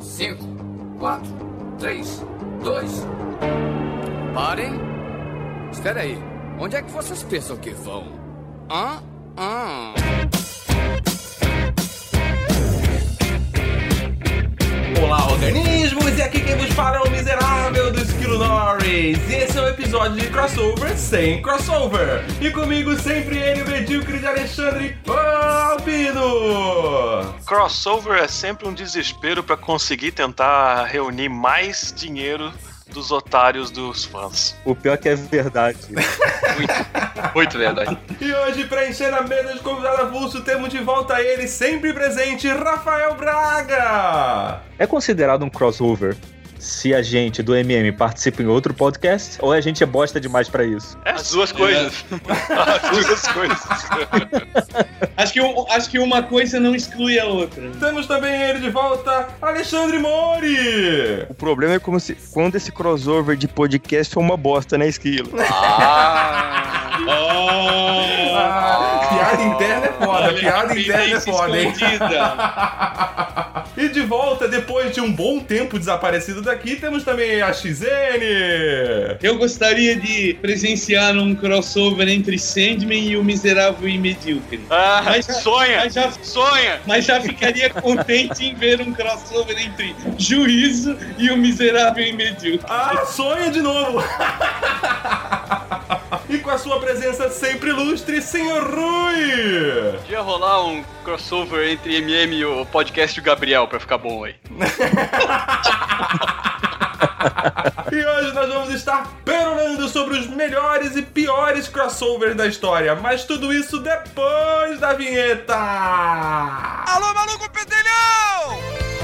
5, 4, 3, 2. Parem. Espera aí. Onde é que vocês pensam que vão? Hã? Hã? Olá, organismos! E aqui quem vos fala é o miserável do Esquilo Norris. E esse é o um episódio de crossover sem crossover. E comigo sempre ele, o medíocre de Alexandre Albino. Crossover é sempre um desespero para conseguir tentar reunir mais dinheiro dos otários dos fãs. O pior é que é verdade. muito, muito verdade. E hoje, pra encher a mesa de convidado avulso, temos de volta ele, sempre presente, Rafael Braga! É considerado um crossover se a gente do MM participa em outro podcast ou a gente é bosta demais para isso? É as duas coisas. É. as duas coisas. acho, que, acho que uma coisa não exclui a outra. Temos também ele de volta, Alexandre Mori! O problema é como se quando esse crossover de podcast foi uma bosta, né, Esquilo? Ah! Oh, ah, piada interna é foda, Olha, piada interna é foda, hein? e de volta, depois de um bom tempo desaparecido daqui, temos também a XN. Eu gostaria de presenciar um crossover entre Sandman e o Miserável e Medíocre. Ah, mas sonha! Mas já, sonha! Mas já ficaria contente em ver um crossover entre Juízo e o Miserável e Medíocre. Ah, sonha de novo! e com a sua presença sempre ilustre, senhor Rui! Podia rolar um crossover entre MM e o podcast do Gabriel pra ficar bom aí. e hoje nós vamos estar perolando sobre os melhores e piores crossovers da história, mas tudo isso depois da vinheta! Alô, maluco pedelhão!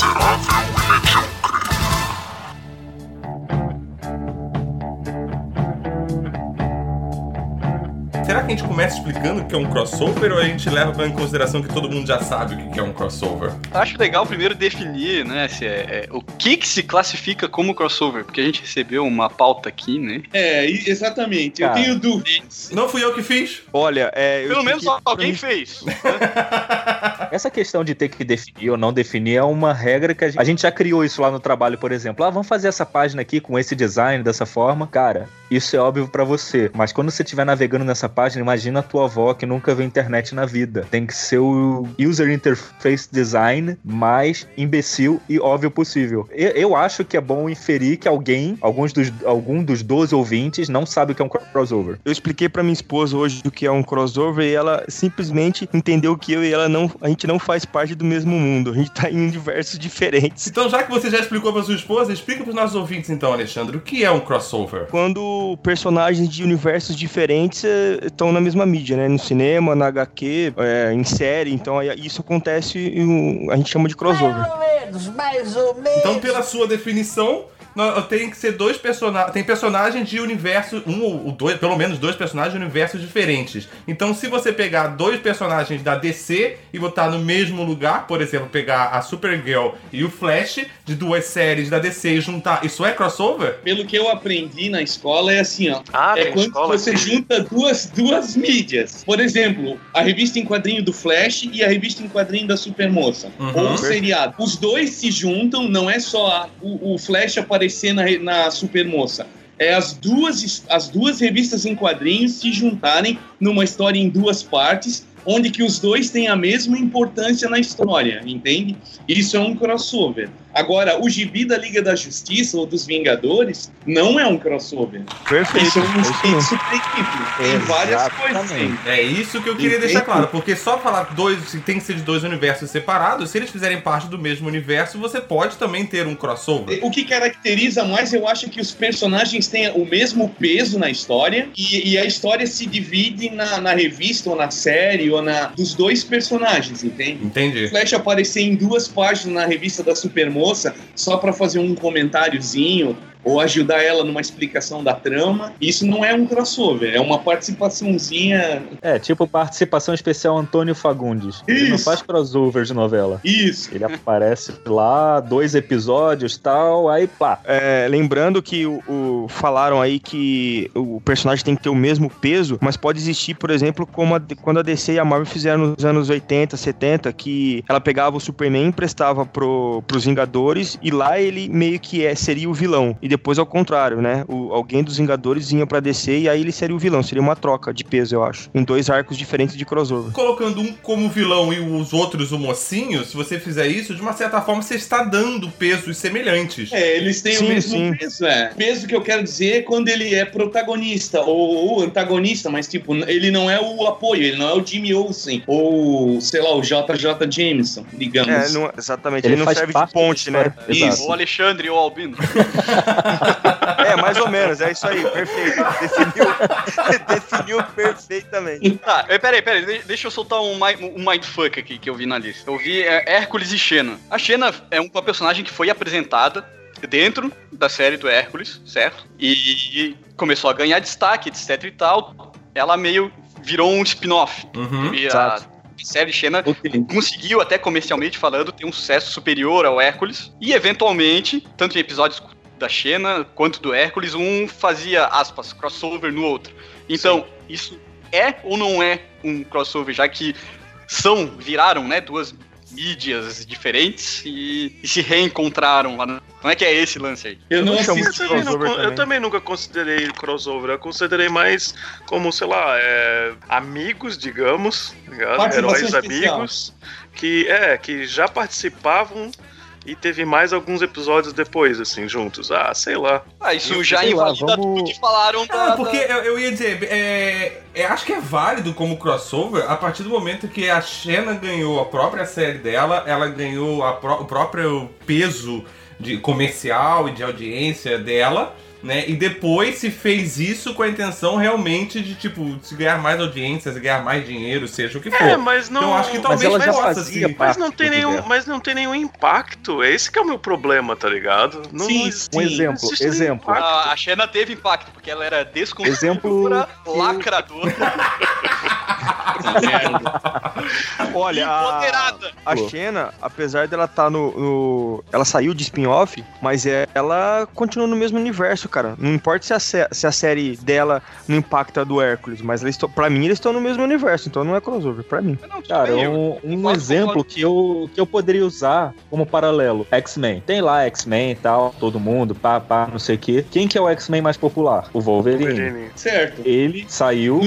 Miserável será que a gente começa explicando o que é um crossover ou a gente leva em consideração que todo mundo já sabe o que é um crossover? Acho legal primeiro definir, né, se é, é, o que que se classifica como crossover, porque a gente recebeu uma pauta aqui, né? É, exatamente. Cara, eu tenho dúvidas. Não fui eu que fiz? Olha, é, pelo menos que... alguém fez. Essa questão de ter que definir ou não definir é uma regra que a gente, a gente já criou isso lá no trabalho, por exemplo. Ah, vamos fazer essa página aqui com esse design dessa forma. Cara, isso é óbvio para você, mas quando você estiver navegando nessa página imagina a tua avó que nunca viu internet na vida. Tem que ser o user interface design mais imbecil e óbvio possível. Eu, eu acho que é bom inferir que alguém, alguns dos, algum dos 12 ouvintes, não sabe o que é um crossover. Eu expliquei para minha esposa hoje o que é um crossover e ela simplesmente entendeu que eu e ela não, a gente não faz parte do mesmo mundo. A gente tá em universos diferentes. Então, já que você já explicou para sua esposa, explica para os nossos ouvintes então, Alexandre, o que é um crossover? Quando personagens de universos diferentes eh, estão na mesma mídia, né? No cinema, na HQ, é, em série. Então isso acontece, a gente chama de crossover. Mais ou menos, mais ou menos. Então, pela sua definição, tem que ser dois personagens. Tem personagens de universo. Um ou dois, pelo menos dois personagens de universos diferentes. Então, se você pegar dois personagens da DC e botar no mesmo lugar, por exemplo, pegar a Supergirl e o Flash de duas séries da DC e juntar. Isso é crossover? Pelo que eu aprendi na escola, é assim, ó. Ah, é quando escola, você sim. junta duas, duas mídias. Por exemplo, a revista em quadrinho do Flash e a revista em quadrinho da Supermoça. Uhum. Ou o seriado. Os dois se juntam, não é só a, o, o Flash aparecer aparecer na, na Supermoça. É as duas, as duas revistas em quadrinhos se juntarem numa história em duas partes onde que os dois têm a mesma importância na história, entende? Isso é um crossover. Agora, o gibi da Liga da Justiça ou dos Vingadores não é um crossover. Perfeito. Isso é um equipe. Tem várias coisas. Sim. É isso que eu queria deixar claro, porque só falar dois, tem que ser de dois universos separados, se eles fizerem parte do mesmo universo, você pode também ter um crossover. O que caracteriza mais, eu acho que os personagens têm o mesmo peso na história e, e a história se divide na, na revista ou na série ou na, dos dois personagens, entende? Entendi. Flash aparecer em duas páginas na revista da Supermoça só para fazer um comentáriozinho ou ajudar ela numa explicação da trama. Isso não é um crossover, é uma participaçãozinha. É, tipo participação especial Antônio Fagundes. Isso. Ele não faz crossover de novela. Isso. Ele aparece lá, dois episódios tal, aí pá. É, lembrando que o, o, falaram aí que o personagem tem que ter o mesmo peso, mas pode existir, por exemplo, como a, quando a DC e a Marvel fizeram nos anos 80, 70, que ela pegava o Superman, emprestava pro, pros Vingadores e lá ele meio que é, seria o vilão. E depois ao contrário, né? O, alguém dos Vingadores vinha pra DC e aí ele seria o vilão. Seria uma troca de peso, eu acho. Em dois arcos diferentes de crossover. Colocando um como vilão e os outros o mocinho, se você fizer isso, de uma certa forma você está dando pesos semelhantes. É, eles têm sim, o mesmo sim. peso, é. Peso que eu quero dizer é quando ele é protagonista ou, ou antagonista, mas tipo, ele não é o apoio, ele não é o Jimmy Olsen ou, sei lá, o JJ Jameson, digamos. É, não, exatamente. Ele, ele não serve de ponte, né? Isso. O Alexandre ou o Albino. é, mais ou menos, é isso aí, perfeito. Definiu, definiu perfeitamente. Tá, peraí, peraí, deixa eu soltar um, um mindfuck aqui que eu vi na lista. Eu vi é, Hércules e Xena. A Xena é uma personagem que foi apresentada dentro da série do Hércules, certo? E começou a ganhar destaque, etc e tal. Ela meio virou um spin-off. Uhum, a série Xena okay. conseguiu, até comercialmente falando, ter um sucesso superior ao Hércules. E, eventualmente, tanto em episódios da Xena quanto do Hércules, um fazia, aspas, crossover no outro. Então, Sim. isso é ou não é um crossover, já que são, viraram, né, duas mídias diferentes e, e, se reencontraram lá. Não é que é esse lance aí? Eu, não chamo eu, também, não, também. eu também nunca considerei crossover. Eu considerei mais como, sei lá, é, amigos, digamos, heróis amigos que é que já participavam e teve mais alguns episódios depois, assim, juntos. Ah, sei lá. Ah, isso eu, já invalida vamos... tudo que falaram da... porque eu, eu, ia dizer, é, é, acho que é válido como crossover a partir do momento que a Xena ganhou a própria série dela, ela ganhou a, o próprio peso de comercial e de audiência dela né? E depois se fez isso com a intenção realmente de, tipo, se ganhar mais audiências, ganhar mais dinheiro, seja o que é, for. É, mas não. Então acho que talvez mas possa, assim. Mas não tem nenhum, mas não tem nenhum impacto. É esse que é o meu problema, tá ligado? Não, sim, sim. um exemplo, exemplo. A, a Xena teve impacto porque ela era desconstrutora, exemplo... lacradora. Olha, a, a Xena, apesar dela estar tá no, no, Ela saiu de spin-off, mas ela continua no mesmo universo, cara. Não importa se a, se a série dela não impacta a do Hércules, mas eles pra mim eles estão no mesmo universo, então não é crossover, pra mim. Não, cara, um, um exemplo que eu, que eu poderia usar como paralelo: X-Men. Tem lá X-Men e tal, todo mundo, pá, pá, não sei o quê. Quem que é o X-Men mais popular? O Wolverine. Wolverine. Certo. Ele saiu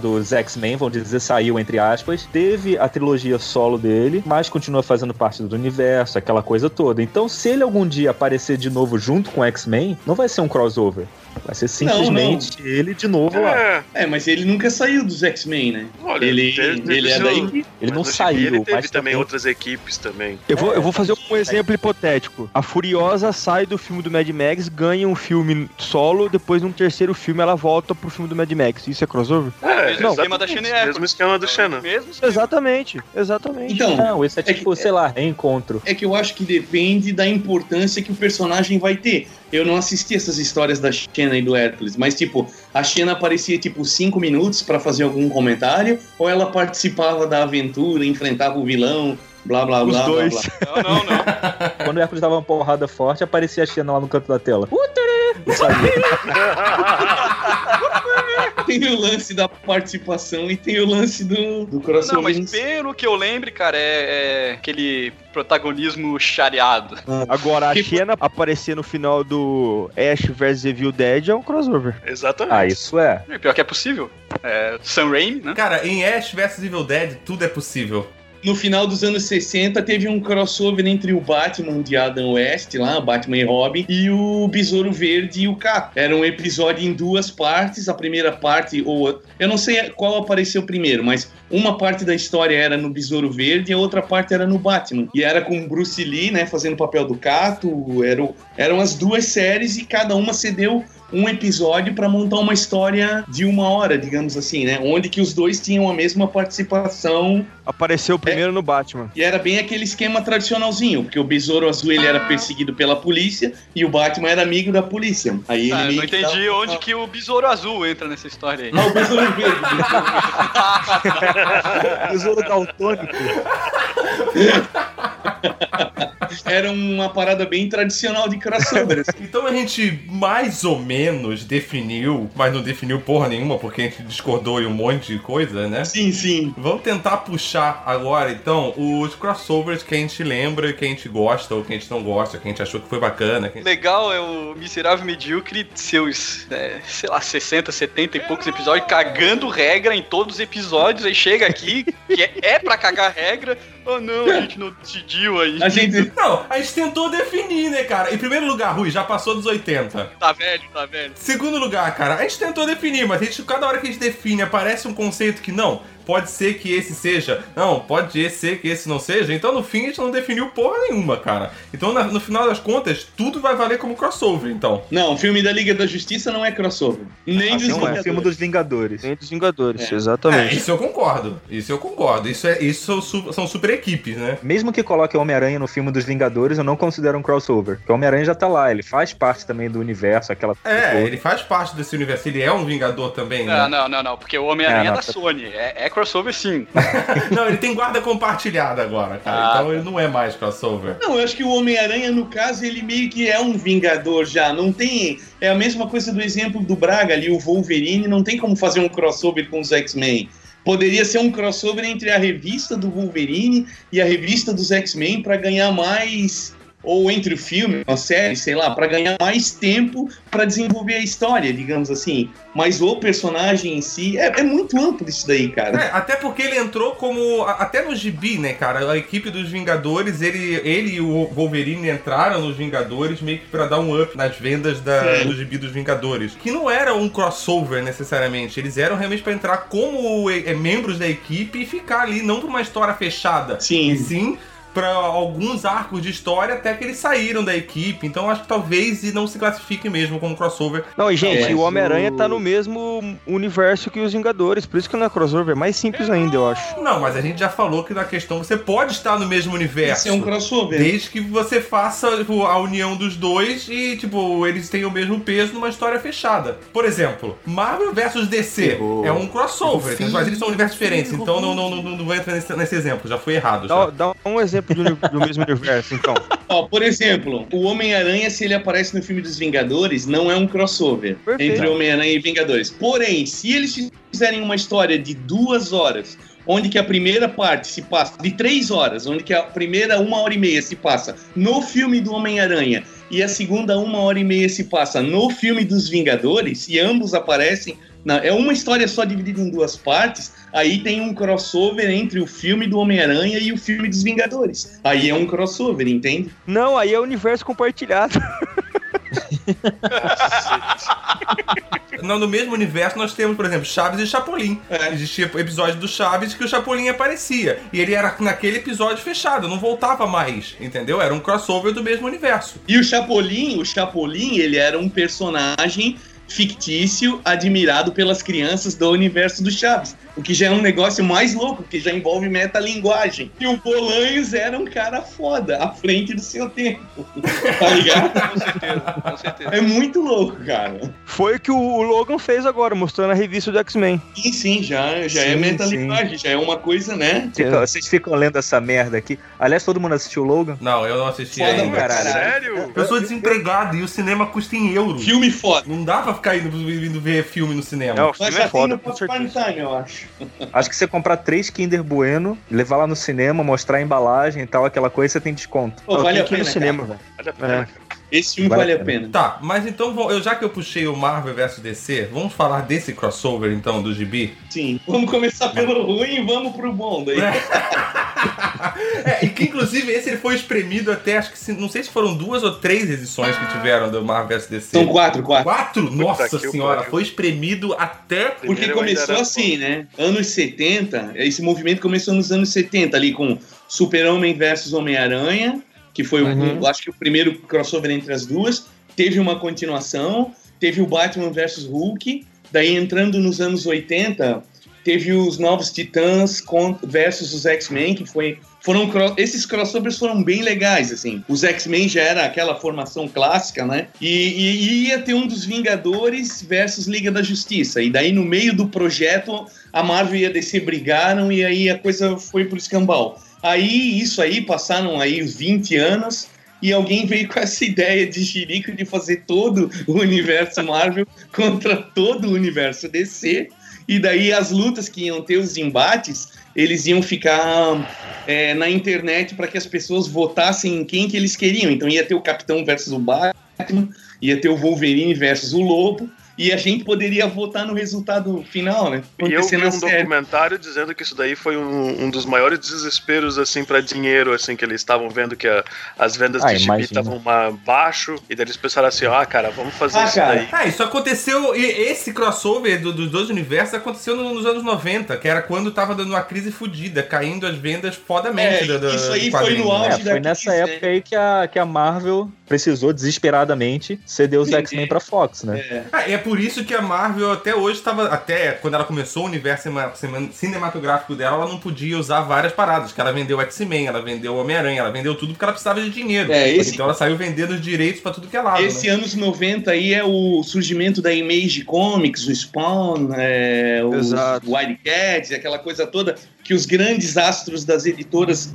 dos X-Men, vamos dizer, saiu entre aspas. Teve a trilogia solo dele, mas continua fazendo parte do universo, aquela coisa toda. Então, se ele algum dia aparecer de novo junto com X-Men, não vai ser um crossover. Vai ser simplesmente não, não. ele de novo é. lá. É, mas ele nunca saiu dos X-Men, né? Olha, ele, teve, ele é daí. Ele não saiu. Ele teve mas também outras equipes também. Eu vou, eu vou fazer um exemplo hipotético. A Furiosa sai do filme do Mad Max, ganha um filme solo, depois num terceiro filme ela volta pro filme do Mad Max. Isso é crossover? É, mesmo não. esquema da Xena Mesmo esquema do Xena. Exatamente, exatamente. Então, não, esse é, é tipo, que, sei lá, reencontro. É que eu acho que depende da importância que o personagem vai ter. Eu não assisti essas histórias da Xena e do Hércules, mas tipo, a Xena aparecia tipo cinco minutos para fazer algum comentário, ou ela participava da aventura, enfrentava o vilão, blá blá Os blá. Dois. Blá, blá. Não, não, não. Quando o Hércules dava uma porrada forte, aparecia a Xena lá no canto da tela. tem o lance da participação e tem o lance do, do coração. Não, mas pelo que eu lembro, cara, é, é aquele protagonismo chareado. Agora, a Xena aparecer no final do Ash vs Evil Dead é um crossover. Exatamente. Ah, isso é. E pior que é possível. É, Sam Raimi, né? Cara, em Ash vs Evil Dead, tudo é possível no final dos anos 60 teve um crossover entre o Batman de Adam West, lá, Batman e Robin, e o Besouro Verde e o Cap. Era um episódio em duas partes. A primeira parte, ou eu não sei qual apareceu primeiro, mas uma parte da história era no Besouro Verde e a outra parte era no Batman. E era com Bruce Lee, né, fazendo o papel do Cato. Eram, eram as duas séries e cada uma cedeu um episódio para montar uma história de uma hora, digamos assim, né? Onde que os dois tinham a mesma participação. Apareceu primeiro primeiro no Batman. E era bem aquele esquema tradicionalzinho, porque o Besouro Azul ele era perseguido pela polícia e o Batman era amigo da polícia. Aí ah, ele não entendi tava... onde que o Besouro Azul entra nessa história aí. Não, o Besouro Verde. besouro Daltônico. Era uma parada bem tradicional de crossover. Então a gente mais ou menos definiu, mas não definiu porra nenhuma, porque a gente discordou em um monte de coisa, né? Sim, sim. Vamos tentar puxar agora, então, os crossovers que a gente lembra, que a gente gosta, ou que a gente não gosta, que a gente achou que foi bacana. Que... Legal é o Miserável Medíocre, seus, é, sei lá, 60, 70 e poucos episódios, cagando regra em todos os episódios, aí chega aqui, que é, é pra cagar regra, oh não, a gente não decidiu aí. A gente... Não, a gente tentou definir, né, cara? Em primeiro lugar, Rui, já passou dos 80. Tá velho, tá velho. Segundo lugar, cara, a gente tentou definir, mas a gente, cada hora que a gente define, aparece um conceito que não pode ser que esse seja, não, pode ser que esse não seja. Então no fim a gente não definiu porra nenhuma, cara. Então na, no final das contas, tudo vai valer como crossover, então. Não, o filme da Liga da Justiça não é crossover. Nem ah, dos não é. filme dos Vingadores. Nem dos Vingadores, é. exatamente. É, isso eu concordo. Isso eu concordo. Isso, é, isso são super equipes, né? Mesmo que coloque o Homem-Aranha no filme dos Vingadores, eu não considero um crossover. Porque o Homem-Aranha já tá lá, ele faz parte também do universo, aquela. É, ele faz parte desse universo. Ele é um Vingador também, né? Não, não, não, não. Porque o Homem-Aranha é, é da Sony. É, é crossover sim. não, ele tem guarda compartilhada agora, cara. Ah, então tá. ele não é mais crossover. Não, eu acho que o Homem-Aranha, no caso, ele meio que é um Vingador já. Não tem. É a mesma coisa do exemplo do Braga ali, o Wolverine. Não tem como fazer um crossover com os X-Men. Poderia ser um crossover entre a revista do Wolverine e a revista dos X-Men para ganhar mais ou entre o filme, a série, sei lá, para ganhar mais tempo para desenvolver a história, digamos assim. Mas o personagem em si é, é, muito amplo isso daí, cara. É, até porque ele entrou como. Até no gibi, né, cara? A equipe dos Vingadores, ele, ele e o Wolverine entraram nos Vingadores meio que pra dar um up nas vendas da, do gibi dos Vingadores. Que não era um crossover necessariamente. Eles eram realmente para entrar como é, membros da equipe e ficar ali, não por uma história fechada. Sim. E sim para alguns arcos de história até que eles saíram da equipe. Então acho que talvez e não se classifique mesmo como crossover. Não, e gente, o Homem-Aranha o... tá no mesmo universo que os Vingadores, por isso que não é crossover, é mais simples ainda, eu acho. Não, mas a gente já falou que na questão você pode estar no mesmo universo. Isso é um crossover. Desde que você faça tipo, a união dos dois e, tipo, eles tenham o mesmo peso numa história fechada. Por exemplo, Marvel vs DC oh. é um crossover, mas eles são universos diferentes, então não, não, não, não, não entra nesse, nesse exemplo, já foi errado. Dá, já. dá um exemplo do, do mesmo universo, então. Ó, por exemplo, o Homem-Aranha, se ele aparece no filme dos Vingadores, não é um crossover Perfeito. entre Homem-Aranha e Vingadores. Porém, se eles fizerem uma história de duas horas, onde que a primeira parte se passa de três horas, onde que a primeira uma hora e meia se passa no filme do Homem-Aranha e a segunda uma hora e meia se passa no filme dos Vingadores, e ambos aparecem é uma história só dividida em duas partes. Aí tem um crossover entre o filme do Homem-Aranha e o filme dos Vingadores. Aí é um crossover, entende? Não, aí é o universo compartilhado. no, no mesmo universo nós temos, por exemplo, Chaves e Chapolin. É. Existia episódio do Chaves que o Chapolin aparecia. E ele era naquele episódio fechado, não voltava mais, entendeu? Era um crossover do mesmo universo. E o Chapolin, o Chapolin, ele era um personagem fictício admirado pelas crianças do universo do Chaves. O que já é um negócio mais louco, que já envolve metalinguagem. E o Bolanhos era um cara foda, à frente do seu tempo. tá ligado? com certeza, com certeza. É muito louco, cara. Foi o que o Logan fez agora, mostrando a revista do X-Men. Sim, sim, já, já é sim, é metalinguagem, sim. já é uma coisa, né? Fica, vocês ficam lendo essa merda aqui. Aliás, todo mundo assistiu o Logan? Não, eu não assisti foda ainda. Caralho. Sério? Eu sou desempregado e o cinema custa em euro. Filme foda. Não dá pra ficar indo, indo ver filme no cinema. Não, o filme Mas é foda. No Time, eu acho. Acho que você comprar três Kinder Bueno, levar lá no cinema, mostrar a embalagem e tal, aquela coisa, você tem desconto. Pô, vale a pena, no cinema, velho. Vale a pena, é. Esse filme vale, vale a pena. Tá, mas então, eu, já que eu puxei o Marvel vs DC, vamos falar desse crossover então do Gibi? Sim, vamos começar pelo ruim e vamos pro bom daí. é, e que inclusive esse ele foi espremido até, acho que não sei se foram duas ou três edições que tiveram do Marvel vs DC. São quatro, quatro. Quatro? Nossa senhora, foi espremido até. Porque começou assim, né? Anos 70, esse movimento começou nos anos 70 ali com Super-Homem versus Homem-Aranha que foi, uhum. o, acho que o primeiro crossover entre as duas. Teve uma continuação, teve o Batman vs Hulk, daí entrando nos anos 80, teve os Novos Titãs versus os X-Men, que foi foram esses crossovers foram bem legais, assim. Os X-Men já era aquela formação clássica, né? E, e, e, ia ter um dos Vingadores versus Liga da Justiça. E daí, no meio do projeto, a Marvel e a DC brigaram e aí a coisa foi pro escambau. Aí, isso aí, passaram aí os 20 anos e alguém veio com essa ideia de Jerico de fazer todo o universo Marvel contra todo o universo DC. E daí as lutas que iam ter os embates eles iam ficar é, na internet para que as pessoas votassem em quem que eles queriam. Então ia ter o Capitão versus o Batman, ia ter o Wolverine versus o Lobo, e a gente poderia votar no resultado final, né? E eu vi um série. documentário dizendo que isso daí foi um, um dos maiores desesperos, assim, para dinheiro, assim, que eles estavam vendo que a, as vendas ah, de gibi estavam baixo, e daí eles pensaram assim, ah, cara, vamos fazer ah, isso cara. daí. Ah, isso aconteceu, esse crossover do, dos dois universos aconteceu nos anos 90, que era quando tava dando uma crise fodida, caindo as vendas fodamente. É, da, da, isso aí foi no auge é, Foi nessa crise, época né? aí que a, que a Marvel precisou desesperadamente ceder os X-Men pra Fox, né? É. Ah, é por isso que a Marvel até hoje estava. Até quando ela começou o universo cinematográfico dela, ela não podia usar várias paradas. Que ela vendeu X-Men, ela vendeu Homem-Aranha, ela vendeu tudo porque ela precisava de dinheiro. É, esse... Então ela saiu vendendo os direitos para tudo que é lado. Esse né? anos 90 aí é o surgimento da Image Comics, o Spawn, é, o Wildcats, aquela coisa toda que os grandes astros das editoras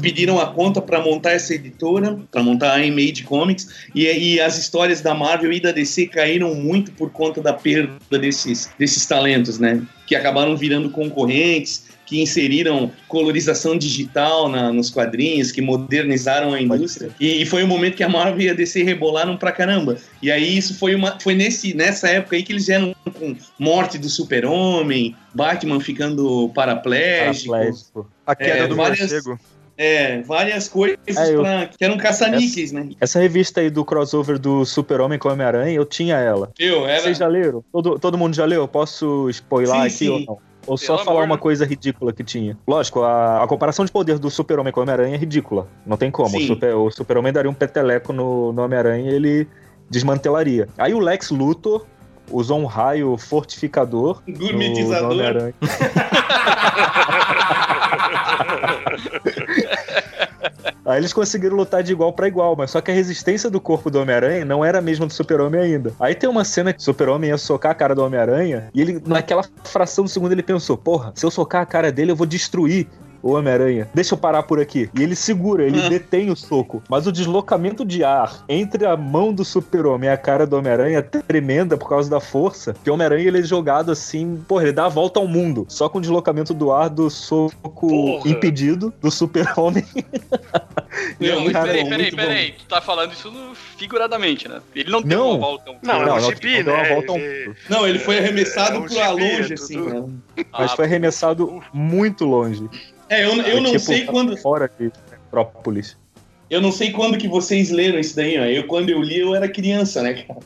pediram a conta para montar essa editora, para montar a Image Comics, e, e, as histórias da Marvel e da DC caíram muito por conta da perda desses, desses talentos, né? Que acabaram virando concorrentes, que inseriram colorização digital na, nos quadrinhos, que modernizaram a indústria. E, e, foi o um momento que a Marvel e a DC rebolaram pra caramba. E aí isso foi uma foi nesse nessa época aí que eles vieram com morte do Super-Homem, Batman ficando paraplégico, paraplégico. a queda é, do várias, morcego. É, várias coisas é, eu, pra, que eram caça-níqueis, né? Essa revista aí do crossover do Super-Homem com Homem-Aranha, eu tinha ela. Eu, era... Vocês já leram? Todo, todo mundo já leu? Posso spoiler sim, aqui sim. ou não? Ou só falar amor, uma coisa ridícula que tinha. Lógico, a, a comparação de poder do Super-Homem com o Homem-Aranha é ridícula. Não tem como. Sim. O Super-Homem daria um peteleco no, no Homem-Aranha e ele desmantelaria. Aí o Lex Luthor usou um raio fortificador. Gourmetizador. No, no Homem-Aranha. Aí eles conseguiram lutar de igual para igual, mas só que a resistência do corpo do Homem-Aranha não era a mesma do Super-Homem ainda. Aí tem uma cena que o Super-Homem ia socar a cara do Homem-Aranha e ele, naquela fração do segundo, ele pensou: porra, se eu socar a cara dele, eu vou destruir o Homem-Aranha, deixa eu parar por aqui. E ele segura, ele detém o soco. Mas o deslocamento de ar entre a mão do Super-Homem e a cara do Homem-Aranha é tremenda por causa da força. Que o Homem-Aranha ele é jogado assim, porra, ele dá a volta ao mundo. Só com o deslocamento do ar do soco porra. impedido do Super-Homem. Não, peraí, peraí, peraí. Tu tá falando isso figuradamente, né? Ele não deu uma volta ao mundo. Não, não, é um gibi, né? Volta ao mundo. Não, ele foi arremessado é, é um pra longe, assim, né? Mas foi arremessado muito longe. É, eu, eu não tipo, sei quando. Fora de Metrópolis. Eu não sei quando que vocês leram isso daí, ó. Eu, quando eu li, eu era criança, né, cara?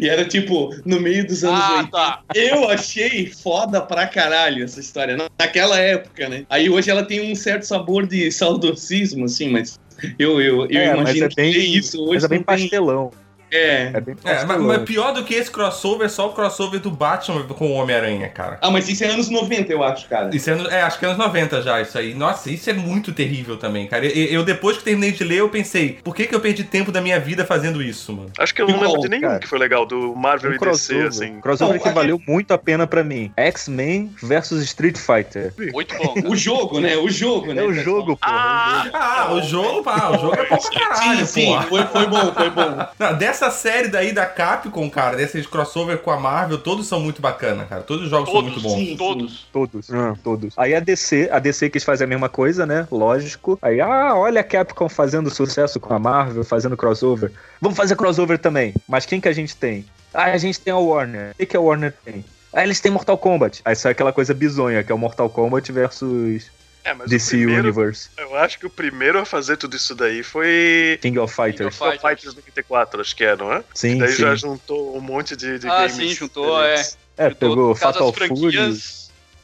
E era tipo, no meio dos anos ah, 80. Tá. Eu achei foda pra caralho essa história, naquela época, né? Aí hoje ela tem um certo sabor de saudosismo, assim, mas eu, eu, eu é, imagino é bem, que isso hoje. Mas é bem pastelão. É. É, bem é mas, mas, pior do que esse crossover é só o crossover do Batman com o Homem-Aranha, cara. Ah, mas isso é anos 90, eu acho, cara. Isso é, é, acho que é anos 90 já, isso aí. Nossa, isso é muito terrível também, cara. Eu, eu depois que terminei de ler, eu pensei, por que, que eu perdi tempo da minha vida fazendo isso, mano? Acho que eu não lembro de nenhum cara. que foi legal, do Marvel um e crossover, DC, assim. Crossover não, que valeu muito a pena pra mim. X-Men versus Street Fighter. Muito bom. o jogo, né? O jogo, né? É o jogo, pô. Ah, ah, o jogo, pá, o jogo é bom pra caralho, sim, sim, foi, foi bom, foi bom. Não, dessa série daí da Capcom, cara, desses crossover com a Marvel, todos são muito bacana, cara. Todos os jogos todos, são muito bons. Sim, todos. Todos. Ah. Todos. Aí a DC, a DC quis fazer a mesma coisa, né? Lógico. Aí, ah, olha a Capcom fazendo sucesso com a Marvel, fazendo crossover. Vamos fazer crossover também. Mas quem que a gente tem? Ah, a gente tem a Warner. O que, que a Warner tem? Ah, eles têm Mortal Kombat. Aí sai aquela coisa bizonha, que é o Mortal Kombat versus é, mas DC primeiro, Universe. Eu acho que o primeiro a fazer tudo isso daí foi. King of Fighters. King of Fighters 94, acho que é, não é? Sim. E daí sim. já juntou um monte de, de ah, games. Ah, sim, juntou, é. É, pegou Fatal Fury.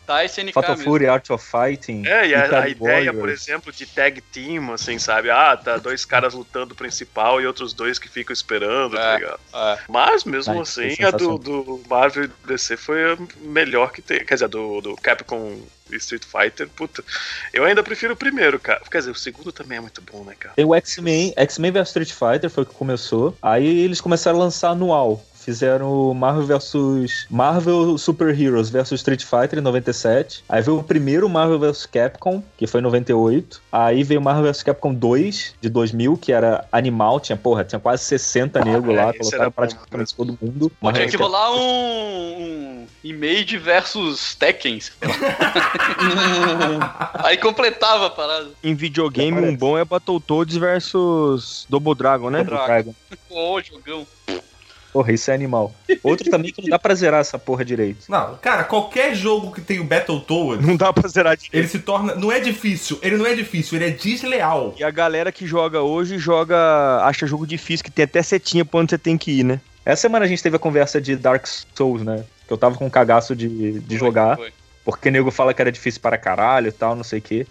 Tá, SNK Fatal mesmo. Fury, Art of Fighting. É, e a, a ideia, por exemplo, de tag team, assim, sabe? Ah, tá dois caras lutando principal e outros dois que ficam esperando, tá é, tá ligado? É. Mas, mesmo Ai, assim, a do, do Marvel e DC foi a melhor que tem. Quer dizer, do, do Capcom Street Fighter, puta. Eu ainda prefiro o primeiro, cara. Quer dizer, o segundo também é muito bom, né, cara? Tem o X-Men, X-Men vs Street Fighter foi o que começou. Aí eles começaram a lançar anual fizeram Marvel vs Marvel Super Heroes vs Street Fighter em 97. Aí veio o primeiro Marvel vs Capcom, que foi em 98. Aí veio Marvel vs Capcom 2 de 2000, que era animal, tinha, porra, tinha quase 60 ah, negros é, lá, colocaram praticamente todo mundo. Pô, tinha que rolar um, um Image versus Tekken. Aí completava a parada. Em videogame, um bom é Battletoads versus Double Dragon, né? Double Dragon. Pô, jogão. Porra, isso é animal. Outro também que não dá pra zerar essa porra direito. Não, cara, qualquer jogo que tem o Battletoads... Não dá pra zerar direito. Ele se torna... Não é difícil, ele não é difícil, ele é desleal. E a galera que joga hoje joga... Acha jogo difícil, que tem até setinha pra onde você tem que ir, né? Essa semana a gente teve a conversa de Dark Souls, né? Que eu tava com um cagaço de, de foi, jogar. Foi. Porque o nego fala que era difícil para caralho e tal, não sei o quê.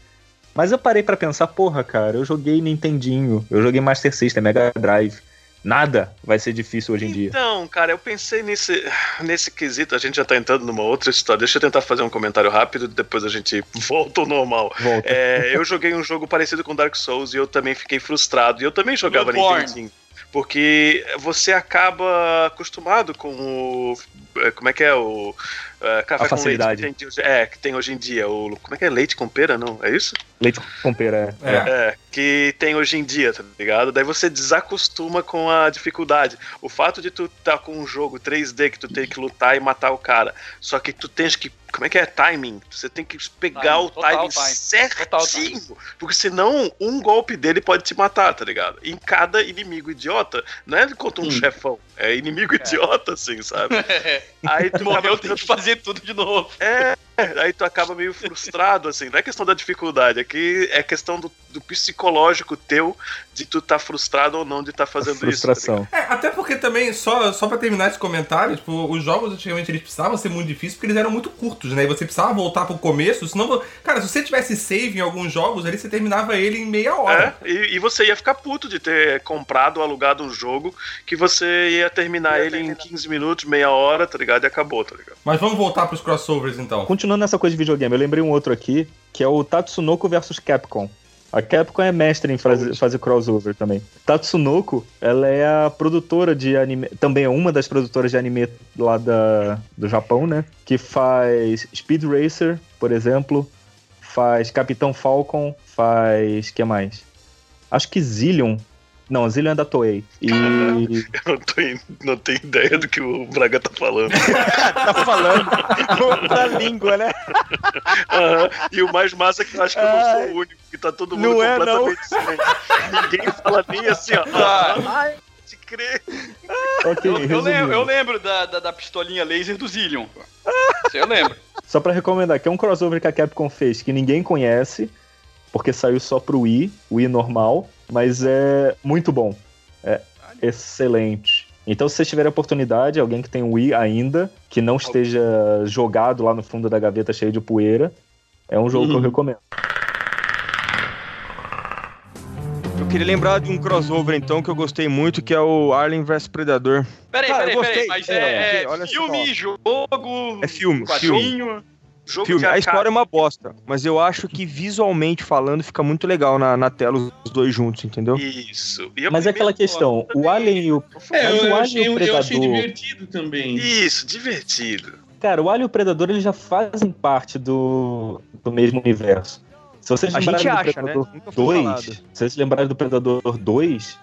Mas eu parei para pensar, porra, cara, eu joguei Nintendinho, eu joguei Master System, Mega Drive. Nada vai ser difícil hoje em dia. Então, cara, eu pensei nesse, nesse quesito, a gente já tá entrando numa outra história. Deixa eu tentar fazer um comentário rápido, depois a gente volta ao normal. Volta. É, eu joguei um jogo parecido com Dark Souls e eu também fiquei frustrado. E eu também jogava Nintendo. Porque você acaba acostumado com o. É, como é que é? O. Uh, café a facilidade. Com leite que tem, é, que tem hoje em dia. O, como é que é? Leite com pera, não? É isso? Leite com pera, é. é. é. que tem hoje em dia, tá ligado? Daí você desacostuma com a dificuldade. O fato de tu tá com um jogo 3D que tu tem que lutar e matar o cara, só que tu tens que como é que é? Timing. Você tem que pegar timing, o timing time. certinho. Total, porque senão um golpe dele pode te matar, tá ligado? Em cada inimigo idiota, não é contra um Sim. chefão, é inimigo é. idiota, assim, sabe? Aí tu morreu, tem que fazer tudo de novo. É, aí tu acaba meio frustrado, assim. Não é questão da dificuldade, é que é questão do, do psicológico teu de tu tá frustrado ou não de tá fazendo frustração. isso. Tá é, até porque também, só, só pra terminar esse comentário, tipo, os jogos antigamente eles precisavam ser muito difíceis porque eles eram muito curtos, né? E você precisava voltar pro começo, senão. Cara, se você tivesse save em alguns jogos ali, você terminava ele em meia hora. É, e, e você ia ficar puto de ter comprado ou alugado um jogo que você ia terminar ia ele terminar. em 15 minutos, meia hora, tá ligado? E acabou, tá ligado? Mas vamos voltar pros crossovers então. Continuando nessa coisa de videogame, eu lembrei um outro aqui, que é o Tatsunoko versus Capcom. A Capcom é mestre em fazer, fazer crossover também. Tatsunoko, ela é a produtora de anime, também é uma das produtoras de anime lá da, do Japão, né? Que faz Speed Racer, por exemplo, faz Capitão Falcon, faz que mais? Acho que Zillion não, Zillion é da Toei. E... eu não, tô, não tenho ideia do que o Braga tá falando. tá falando outra língua, né? Uhum. E o mais massa é que eu acho que eu não sou o único, que tá todo mundo não é, completamente é, Ninguém fala nem assim, ó. Ah. Ai, te crer. Okay, eu, eu, lembro, eu lembro da, da, da, pistolinha laser do Zillion. Isso eu lembro. Só pra recomendar, que é um crossover que a Capcom fez que ninguém conhece, porque saiu só pro Wii, Wii normal mas é muito bom. É excelente. Então, se vocês tiverem a oportunidade, alguém que tem um Wii ainda, que não esteja jogado lá no fundo da gaveta cheio de poeira, é um jogo uhum. que eu uhum. recomendo. Eu queria lembrar de um crossover, então, que eu gostei muito, que é o Alien vs Predador. Peraí, peraí, peraí, mas é, é, é filme, jogo, é filme, quadrinho... Filme. Jogo filme. A história é uma bosta, mas eu acho que visualmente falando fica muito legal na, na tela os dois juntos, entendeu? Isso. Mas é aquela questão, o Alien e o, é, eu, o achei, e o Predador... eu achei divertido também. Isso, divertido. Cara, o Alien e o Predador eles já fazem parte do, do mesmo universo. Se vocês lembrarem do acha, Predador né? 2, se vocês lembrarem do Predador 2,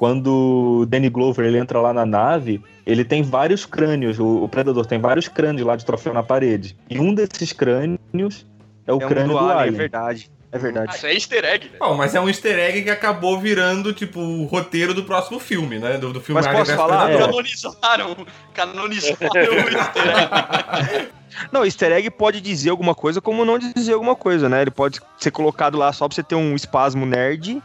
quando o Danny Glover ele entra lá na nave, ele tem vários crânios, o, o, Predador tem vários crânios lá de troféu na parede. E um desses crânios é o é crânio um do, do Alien. É verdade. É verdade. Isso é easter egg, né? Mas é um easter egg que acabou virando, tipo, o roteiro do próximo filme, né? Do, do filme Mas posso falar? É. Canonizaram. Canonizaram o easter egg. Não, easter egg pode dizer alguma coisa como não dizer alguma coisa, né? Ele pode ser colocado lá só pra você ter um espasmo nerd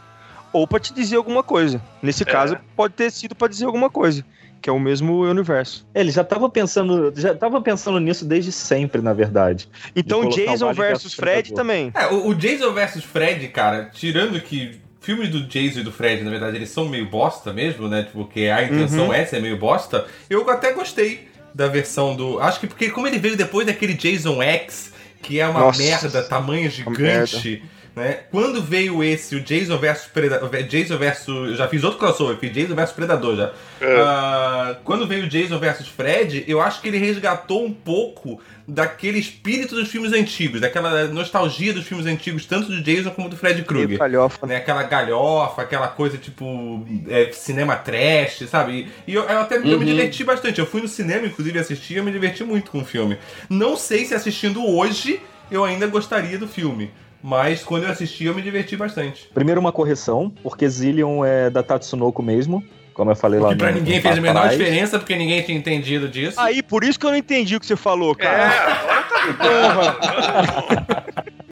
ou pra te dizer alguma coisa. Nesse é. caso, pode ter sido pra dizer alguma coisa que é o mesmo universo. Ele já tava pensando, já tava pensando nisso desde sempre, na verdade. Então Jason versus Fred também. É, o, o Jason versus Fred, cara, tirando que filmes do Jason e do Fred, na verdade, eles são meio bosta mesmo, né? Porque a intenção uhum. essa é meio bosta. Eu até gostei da versão do. Acho que porque como ele veio depois daquele Jason X, que é uma Nossa, merda, tamanho gigante. Né? Quando veio esse, o Jason vs Predador. Jason vs. Eu já fiz outro crossover, fiz Jason vs Predador já. É. Uh, quando veio o Jason vs Fred, eu acho que ele resgatou um pouco daquele espírito dos filmes antigos, daquela nostalgia dos filmes antigos, tanto do Jason como do Fred Krueger. Né? Aquela galhofa, aquela coisa tipo é, cinema trash, sabe? E eu, eu até uhum. eu me uhum. diverti bastante. Eu fui no cinema, inclusive, assistir e eu me diverti muito com o filme. Não sei se assistindo hoje eu ainda gostaria do filme. Mas quando eu assisti, eu me diverti bastante. Primeiro, uma correção, porque Zillion é da Tatsunoko mesmo. Como eu falei lá no. Pra ninguém fez a menor diferença, porque ninguém tinha entendido disso. Aí, por isso que eu não entendi o que você falou, cara. É, agora tá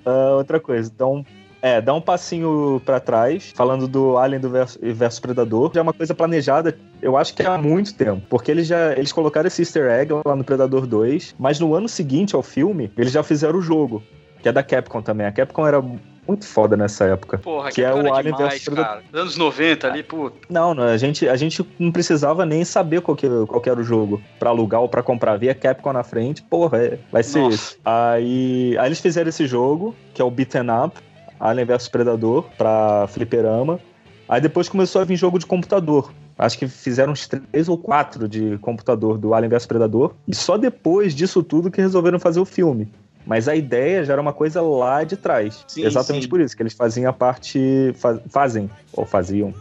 uh, Outra coisa, então. É, dá um passinho para trás, falando do Alien do versus, versus, Predador. Já é uma coisa planejada, eu acho que há muito tempo. Porque eles já eles colocaram esse easter egg lá no Predador 2, mas no ano seguinte ao filme, eles já fizeram o jogo que é da Capcom também. A Capcom era muito foda nessa época. Porra, que é o Alien demais, vs Predador. Anos 90 ali, puta. Não, a gente, a gente não precisava nem saber qual que, qual que era o jogo pra alugar ou pra comprar. Via Capcom na frente, porra, é, vai ser Nossa. isso. Aí, aí eles fizeram esse jogo, que é o Beaten Up, Alien vs Predador, pra fliperama. Aí depois começou a vir jogo de computador. Acho que fizeram uns três ou quatro de computador do Alien vs Predador. E só depois disso tudo que resolveram fazer o filme. Mas a ideia já era uma coisa lá de trás. Sim, Exatamente sim. por isso, que eles faziam a parte. fazem, ou faziam,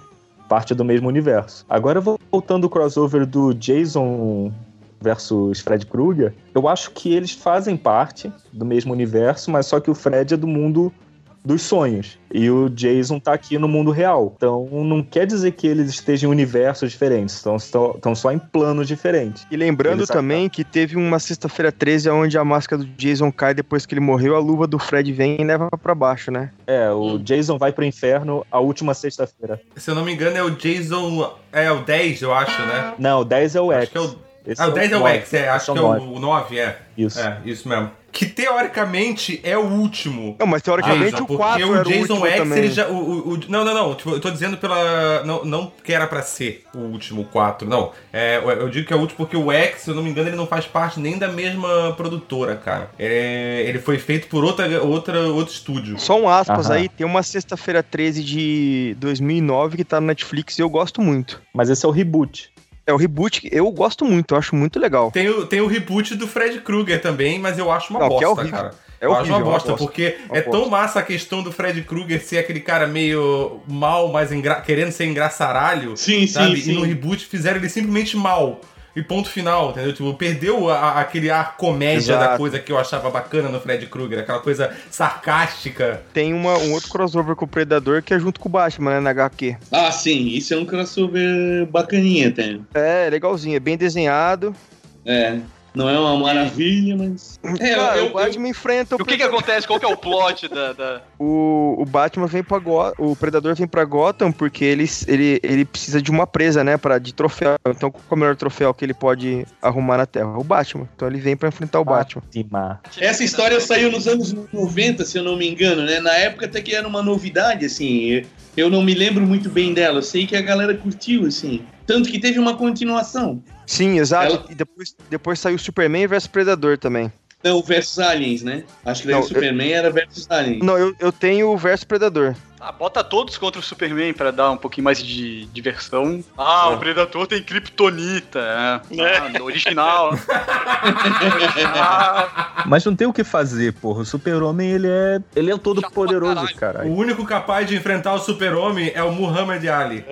parte do mesmo universo. Agora, voltando ao crossover do Jason versus Fred Krueger, eu acho que eles fazem parte do mesmo universo, mas só que o Fred é do mundo dos sonhos. E o Jason tá aqui no mundo real. Então não quer dizer que eles estejam em universos diferentes, estão, estão só em planos diferentes. E lembrando eles também que teve uma sexta-feira 13 onde a máscara do Jason cai depois que ele morreu, a luva do Fred vem e leva para baixo, né? É, o Jason vai pro inferno a última sexta-feira. Se eu não me engano é o Jason, é o 10, eu acho, né? Não, o 10 é o X. Acho que é o... ah, o 10 é o, é o X, é, acho que é o 9, é. Isso. É, isso mesmo que teoricamente é o último. Não, mas teoricamente Jason, o 4 porque o Jason o X, também. ele já. O, o, o, não, não, não. Tipo, eu tô dizendo pela. Não, não que era pra ser o último 4, não. É, eu digo que é o último porque o X, se eu não me engano, ele não faz parte nem da mesma produtora, cara. É, ele foi feito por outra, outra, outro estúdio. Só um aspas Aham. aí, tem uma sexta-feira 13 de 2009 que tá no Netflix e eu gosto muito. Mas esse é o reboot. É o reboot, eu gosto muito, eu acho muito legal. Tem o, tem o reboot do Fred Krueger também, mas eu acho uma Não, bosta, é cara. É eu acho uma bosta, porque é tão massa a questão do Fred Krueger ser aquele cara meio mal, mas engra... querendo ser engraçaralho. Sim, sabe? sim, sim. E no reboot fizeram ele simplesmente mal e ponto final, entendeu? Tipo, perdeu a, aquele ar comédia Exato. da coisa que eu achava bacana no Fred Krueger, aquela coisa sarcástica. Tem uma, um outro crossover com o Predador que é junto com o Batman, né, na HQ. Ah, sim, isso é um crossover bacaninha, tem. É, legalzinho, é bem desenhado. É. Não é uma maravilha, mas. É, Cara, eu, o Batman eu... enfrenta o. O que, que acontece? Qual que é o plot da. da... O, o Batman vem pra Gotham. O Predador vem pra Gotham porque ele, ele, ele precisa de uma presa, né? Pra, de troféu. Então, qual é o melhor troféu que ele pode arrumar na Terra? O Batman. Então ele vem pra enfrentar o Batman. Batman. Essa história saiu nos anos 90, se eu não me engano, né? Na época até que era uma novidade, assim. Eu não me lembro muito bem dela. Eu sei que a galera curtiu, assim. Tanto que teve uma continuação. Sim, exato. Ela... E depois, depois saiu Superman vs Predador também. Não, versus Aliens, né? Acho que daí não, o Superman eu... era versus Aliens. Não, eu, eu tenho o versus Predador. Ah, bota todos contra o Superman para dar um pouquinho mais de diversão. Ah, é. o Predador tem Kryptonita, é. Né? Ah, original. Mas não tem o que fazer, porra. O Super-Homem, ele é, ele é todo poderoso, cara. O único capaz de enfrentar o Super-Homem é o Muhammad Ali.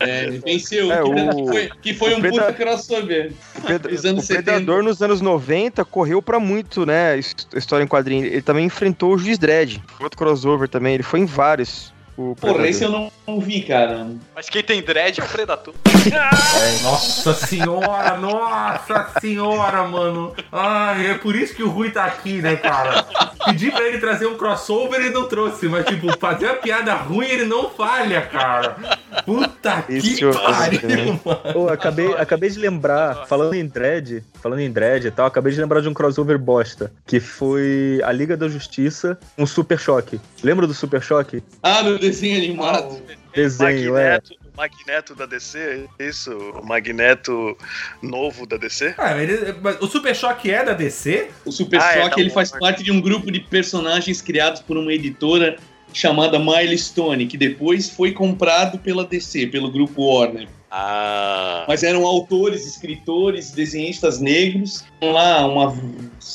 É, ele venceu. É, o... que, foi, que foi um Preda... puta crossover. O, Pred... o Predador nos anos 90 correu para muito, né? História em quadrinho. Ele também enfrentou o Juiz Dredd. Outro crossover também. Ele foi em vários O Porra, esse eu não, não, vi, cara. Mas quem tem dread é o Predator. É, nossa senhora, nossa senhora, mano. Ai, é por isso que o Rui tá aqui, né, cara? Pedi pra ele trazer um crossover e não trouxe, mas, tipo, fazer a piada ruim ele não falha, cara. Puta Esse que pariu, mano. Pô, acabei, acabei de lembrar, falando em dread, falando em dread e tal, acabei de lembrar de um crossover bosta, que foi a Liga da Justiça, um Super Choque. Lembra do Super Choque? Ah, no desenho animado. Desenho, Magneto, é. O Magneto da DC, isso? O Magneto novo da DC? Ah, ele, o Super Choque é da DC? O Super ah, é, Choque é, ele faz parte de um grupo de personagens criados por uma editora chamada Milestone, que depois foi comprado pela DC, pelo grupo Warner. Ah. Mas eram autores, escritores, desenhistas negros. Lá, uma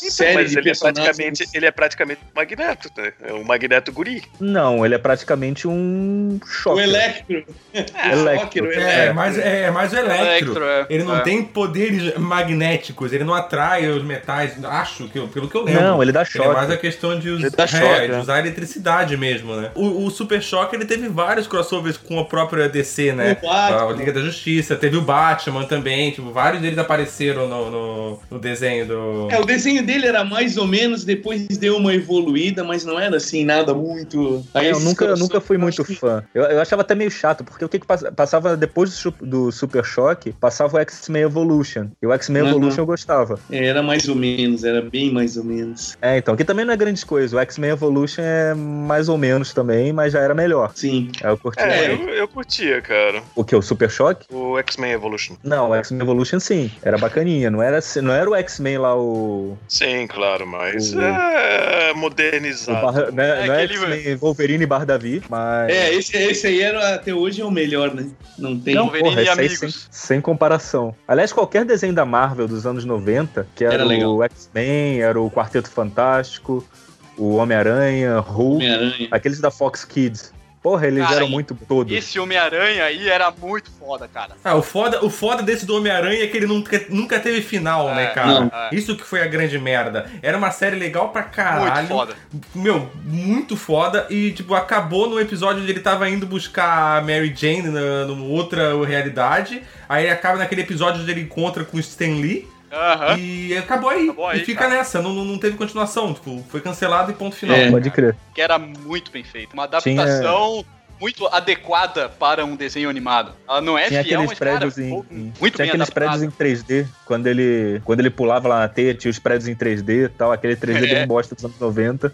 então, série de ele é personagens. É praticamente, ele é praticamente um Magneto, né? É um Magneto guri. Não, ele é praticamente um choque. O Electro. É, Electro. É, mais, é, mais o Electro. Electro é. Ele não é. tem poderes magnéticos, ele não atrai os metais, acho, que, pelo que eu lembro. Não, ele dá choque. Ele é mais a questão de, us... é, choque, de usar eletricidade mesmo, né? O, o, Super Choque, ele teve vários crossovers com a própria DC, né? A Liga da Justiça, teve o Batman também, tipo, vários deles apareceram no, no, no desenho do. É, o desenho dele era mais ou menos, depois deu uma evoluída, mas não era assim, nada muito. Aí eu nunca, nunca fui muito que... fã. Eu, eu achava até meio chato, porque o que, que passava depois do, do Super Choque, passava o X-Men Evolution. E o X-Men uhum. Evolution eu gostava. É, era mais ou menos, era bem mais ou menos. É, então, que também não é grande coisa. O X-Men Evolution é mais ou menos também, mas já era melhor. Sim. É, eu curtia. É, eu, eu curtia, cara. O que? O Super Choque? O X-Men Evolution. Não, o X-Men Evolution sim. Era bacaninha. Não era, não era o X-Men lá, o. Sim, claro, mas o... é modernizado. Barra, né, é não é X-Men Wolverine e Bar Davi, mas. É, esse, esse aí era, até hoje é o melhor, né? Não tem. Não, Wolverine porra, e amigos. Sem, sem, comparação. Aliás, qualquer desenho da Marvel dos anos 90, que era, era o X-Men, era o Quarteto Fantástico, o Homem-Aranha, Hulk, Homem aqueles da Fox Kids. Porra, eles cara, eram muito todos. Esse Homem-Aranha aí era muito foda, cara. Ah, o foda, o foda desse do Homem-Aranha é que ele nunca, nunca teve final, né, é, né, cara? Não. Isso que foi a grande merda. Era uma série legal pra caralho. Muito foda. Meu, muito foda. E, tipo, acabou no episódio onde ele tava indo buscar a Mary Jane na, numa outra realidade. Aí acaba naquele episódio onde ele encontra com o Stan Lee. Uhum. E acabou aí. Acabou aí e fica cara. nessa, não, não teve continuação. Tipo, foi cancelado e ponto final. É, pode crer. Que era muito bem feito. Uma adaptação. Tinha... Muito adequada para um desenho animado. Ela não é tinha fiel, aqueles mas, prédios cara, em, muito tinha aqueles adaptado. prédios em 3D. Quando ele, quando ele pulava lá na teia, tinha os prédios em 3D e tal. Aquele 3D é. bem bosta dos anos 90.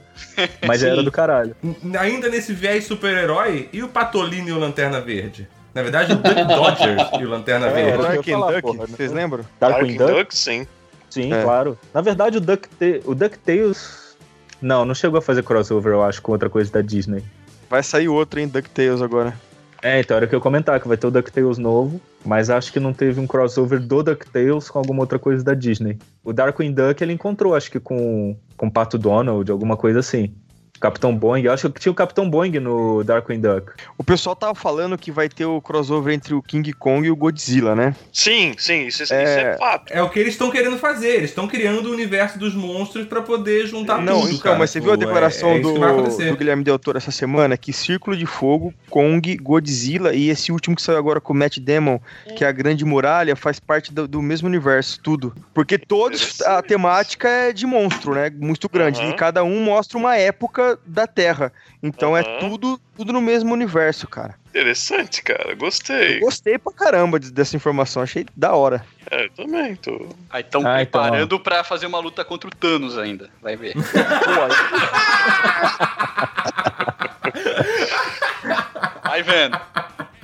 Mas era do caralho. Ainda nesse viés super-herói, e o Patolino e o Lanterna Verde? Na verdade, o Duck Dodgers e o Lanterna é, Verde. Darkwing Duck, porra, vocês lembram? Darkwing Duck? Duck, sim. Sim, é. claro. Na verdade, o, Duck o DuckTales... Não, não chegou a fazer crossover, eu acho, com outra coisa da Disney. Vai sair outro, hein, DuckTales agora. É, então era o que eu comentar, que vai ter o DuckTales novo, mas acho que não teve um crossover do DuckTales com alguma outra coisa da Disney. O Darkwing Duck ele encontrou, acho que com, com Pato Donald, alguma coisa assim. Capitão Boeing, eu acho que tinha o Capitão Boeing no Darkwing Duck. O pessoal tava falando que vai ter o crossover entre o King Kong e o Godzilla, né? Sim, sim, isso, é, isso é fato. É o que eles estão querendo fazer, eles estão criando o universo dos monstros para poder juntar Não, tudo, então, cara. mas você viu a declaração é, é do, do, Guilherme Del Toro essa semana? Que Círculo de Fogo, Kong, Godzilla e esse último que saiu agora com o Matt Damon, que é a Grande Muralha, faz parte do, do mesmo universo, tudo. Porque todos, a temática é de monstro, né? Muito grande. Uhum. E cada um mostra uma época da Terra. Então uhum. é tudo, tudo no mesmo universo, cara. Interessante, cara. Gostei. Eu gostei pra caramba dessa informação. Achei da hora. É, eu também tô. Aí estão ah, preparando então... pra fazer uma luta contra o Thanos ainda. Vai ver. Vai vendo.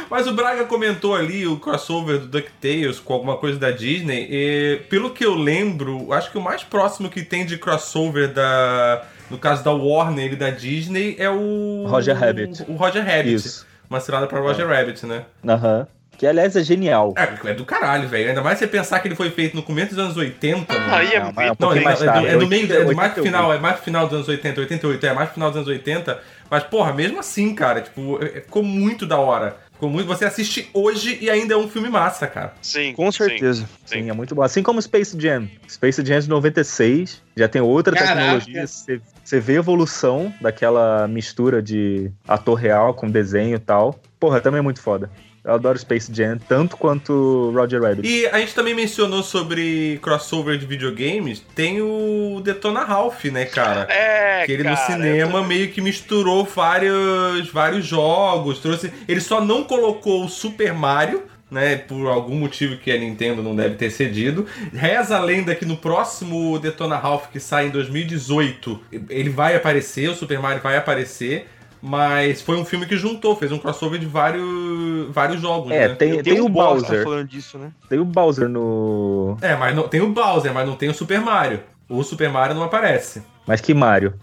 Mas o Braga comentou ali o crossover do DuckTales com alguma coisa da Disney. E, pelo que eu lembro, acho que o mais próximo que tem de crossover da. No caso da Warner e da Disney é o. Roger Rabbit. O, o Roger Rabbit. Isso. Uma cilada pra Roger é. Rabbit, né? Aham. Uhum. Que aliás é genial. É, é do caralho, velho. Ainda mais você pensar que ele foi feito no começo dos anos 80. Ah, aí é não, é, não, é, mais é, do, é do meio, é do mais final, é mais final dos anos 80, 88, é mais final dos anos 80. Mas, porra, mesmo assim, cara, tipo, é, ficou muito da hora. Ficou muito. Você assiste hoje e ainda é um filme massa, cara. Sim. Com certeza. Sim, sim é muito bom. Assim como Space Jam. Space Jam de 96, já tem outra Caraca. tecnologia. Você, você vê a evolução daquela mistura de ator real com desenho e tal. Porra, também é muito foda. Eu adoro Space Jam, tanto quanto Roger Rabbit. E a gente também mencionou sobre crossover de videogames. Tem o Detona Ralph, né, cara? É, Que ele cara, no cinema tô... meio que misturou vários, vários jogos. Trouxe... Ele só não colocou o Super Mario, né, por algum motivo que a Nintendo não deve ter cedido. Reza a lenda que no próximo Detona Ralph que sai em 2018, ele vai aparecer, o Super Mario vai aparecer. Mas foi um filme que juntou, fez um crossover de vários, vários jogos. É, né? tem, tem, tem o Bowser. falando disso, né? Tem o Bowser no. É, mas não, tem o Bowser, mas não tem o Super Mario. O Super Mario não aparece. Mas que Mario?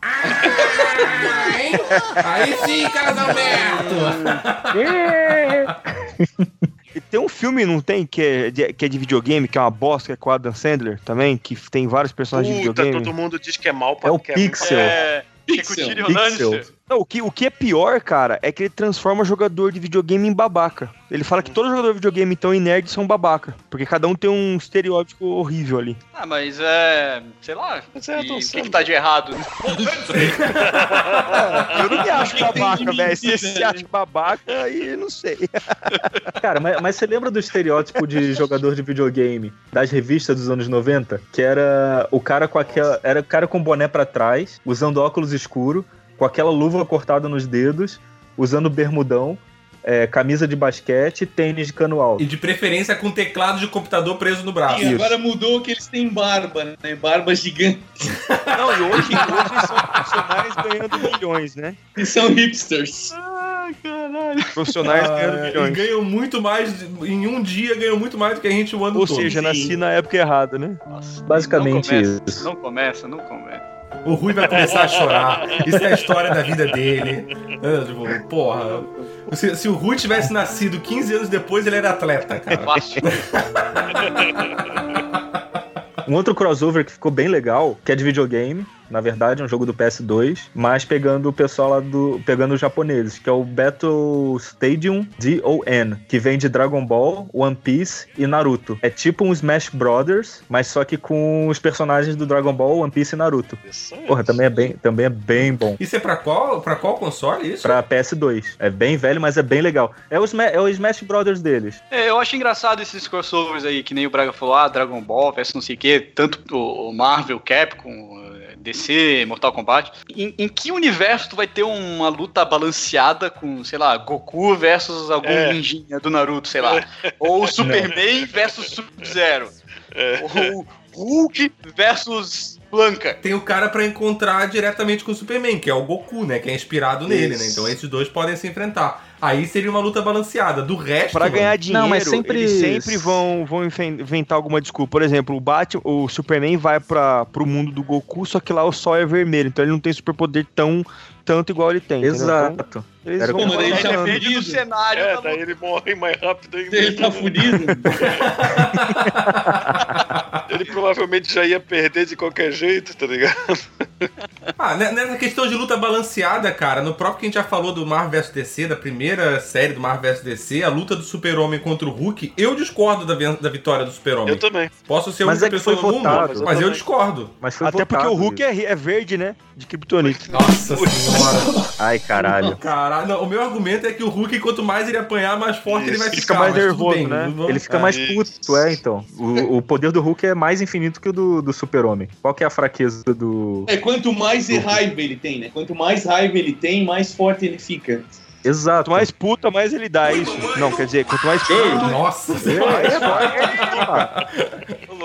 Aí sim, Carlos Alberto! Tem um filme, não tem, que é, de, que é de videogame, que é uma bosta, que é com o Adam Sandler também, que tem vários personagens Puta, de videogame. todo mundo diz que é mal pra É o Pixel. É... Pixel. Pixel. Não, o, que, o que é pior, cara, é que ele transforma jogador de videogame em babaca. Ele fala que todo jogador de videogame, então, e nerd são babaca. Porque cada um tem um estereótipo horrível ali. Ah, mas é. Sei lá. Mas é, o que, que tá de errado? eu não me acho babaca, velho. Se você se acha babaca, aí não sei. Cara, mas, mas você lembra do estereótipo de jogador de videogame das revistas dos anos 90? Que era o cara com aquela. Era o cara com boné para trás, usando óculos escuro com aquela luva cortada nos dedos, usando bermudão, é, camisa de basquete, tênis de cano alto. E de preferência com teclado de computador preso no braço. E agora mudou que eles têm barba, né? Barba gigante. Não, e hoje, hoje são profissionais ganhando milhões, né? E são hipsters. Ai, caralho. Profissionais ah, ganhando milhões. E ganham muito mais, em um dia ganham muito mais do que a gente o ano Ou todo. Ou seja, Sim. nasci na época errada, né? Nossa, Basicamente não começa, isso. Não começa, não começa. O Rui vai começar a chorar. Isso é a história da vida dele. Tipo, porra. Se, se, o Rui tivesse nascido 15 anos depois, ele era atleta, cara. um outro crossover que ficou bem legal, que é de videogame, na verdade, é um jogo do PS2, mas pegando o pessoal lá do. pegando os japoneses, que é o Battle Stadium D.O.N., que vem de Dragon Ball, One Piece e Naruto. É tipo um Smash Brothers, mas só que com os personagens do Dragon Ball, One Piece e Naruto. Porra, também é bem, também é bem bom. Isso é pra qual, pra qual console isso? Pra PS2. É bem velho, mas é bem legal. É o, Smash, é o Smash Brothers deles. É, eu acho engraçado esses crossovers aí, que nem o Braga falou, ah, Dragon Ball, PS não sei o quê, tanto o Marvel, Capcom, DC, Mortal Kombat. Em, em, que universo tu vai ter uma luta balanceada com, sei lá, Goku versus algum é. ninjinha do Naruto, sei lá. Ou Superman versus Sub-Zero. É. Ou Hulk versus Blanca. Tem o cara para encontrar diretamente com o Superman, que é o Goku, né? Que é inspirado Isso. nele, né? Então esses dois podem se enfrentar. Aí seria uma luta balanceada. Do resto. Para ganhar dinheiro, não, mas sempre... eles sempre vão, vão inventar alguma desculpa. Por exemplo, o Batman, o Superman vai para pro mundo do Goku, só que lá o sol é vermelho, então ele não tem superpoder tão tanto igual ele tem. Exato. Então, eles Era vão como ele tá fudido. do cenário. É, daí ele morre mais rápido ainda. Ele tá fudido. ele provavelmente já ia perder de qualquer jeito, tá ligado? Ah, né, nessa questão de luta balanceada, cara, no próprio que a gente já falou do Marvel vs DC, da primeira série do Marvel vs DC, a luta do Super-Homem contra o Hulk, eu discordo da, da vitória do Super-Homem. Eu também. Posso ser a única é pessoa no mundo, mas, mas eu discordo. Mas Até votado, porque o Hulk é, é, verde, né? De Kryptonite. Nossa senhora. Ai, caralho. Caralho, não, o meu argumento é que o Hulk, quanto mais ele apanhar, mais forte isso. ele vai ficar. fica mais nervoso, bem, né? Ele fica mais puto, é, então. O, o, poder do Hulk é mais infinito que o do, do Super-Homem. Qual que é a fraqueza do... É, quanto mais raiva ele tem, né? Quanto mais raiva ele tem, mais forte ele fica. Exato. Quanto mais puta, mais ele dá isso. Não, quer dizer, quanto mais puta. Nossa, é,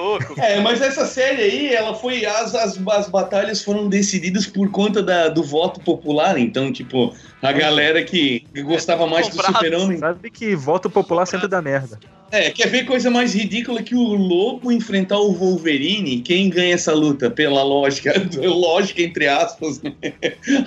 louco. É, mas essa série aí, ela foi. As, as, as batalhas foram decididas por conta da, do voto popular. Então, tipo, a galera que gostava mais do Super-Homem. Sabe que voto popular sempre dá merda. É, quer ver coisa mais ridícula que o Lobo enfrentar o Wolverine? Quem ganha essa luta? Pela lógica, lógica entre aspas, né?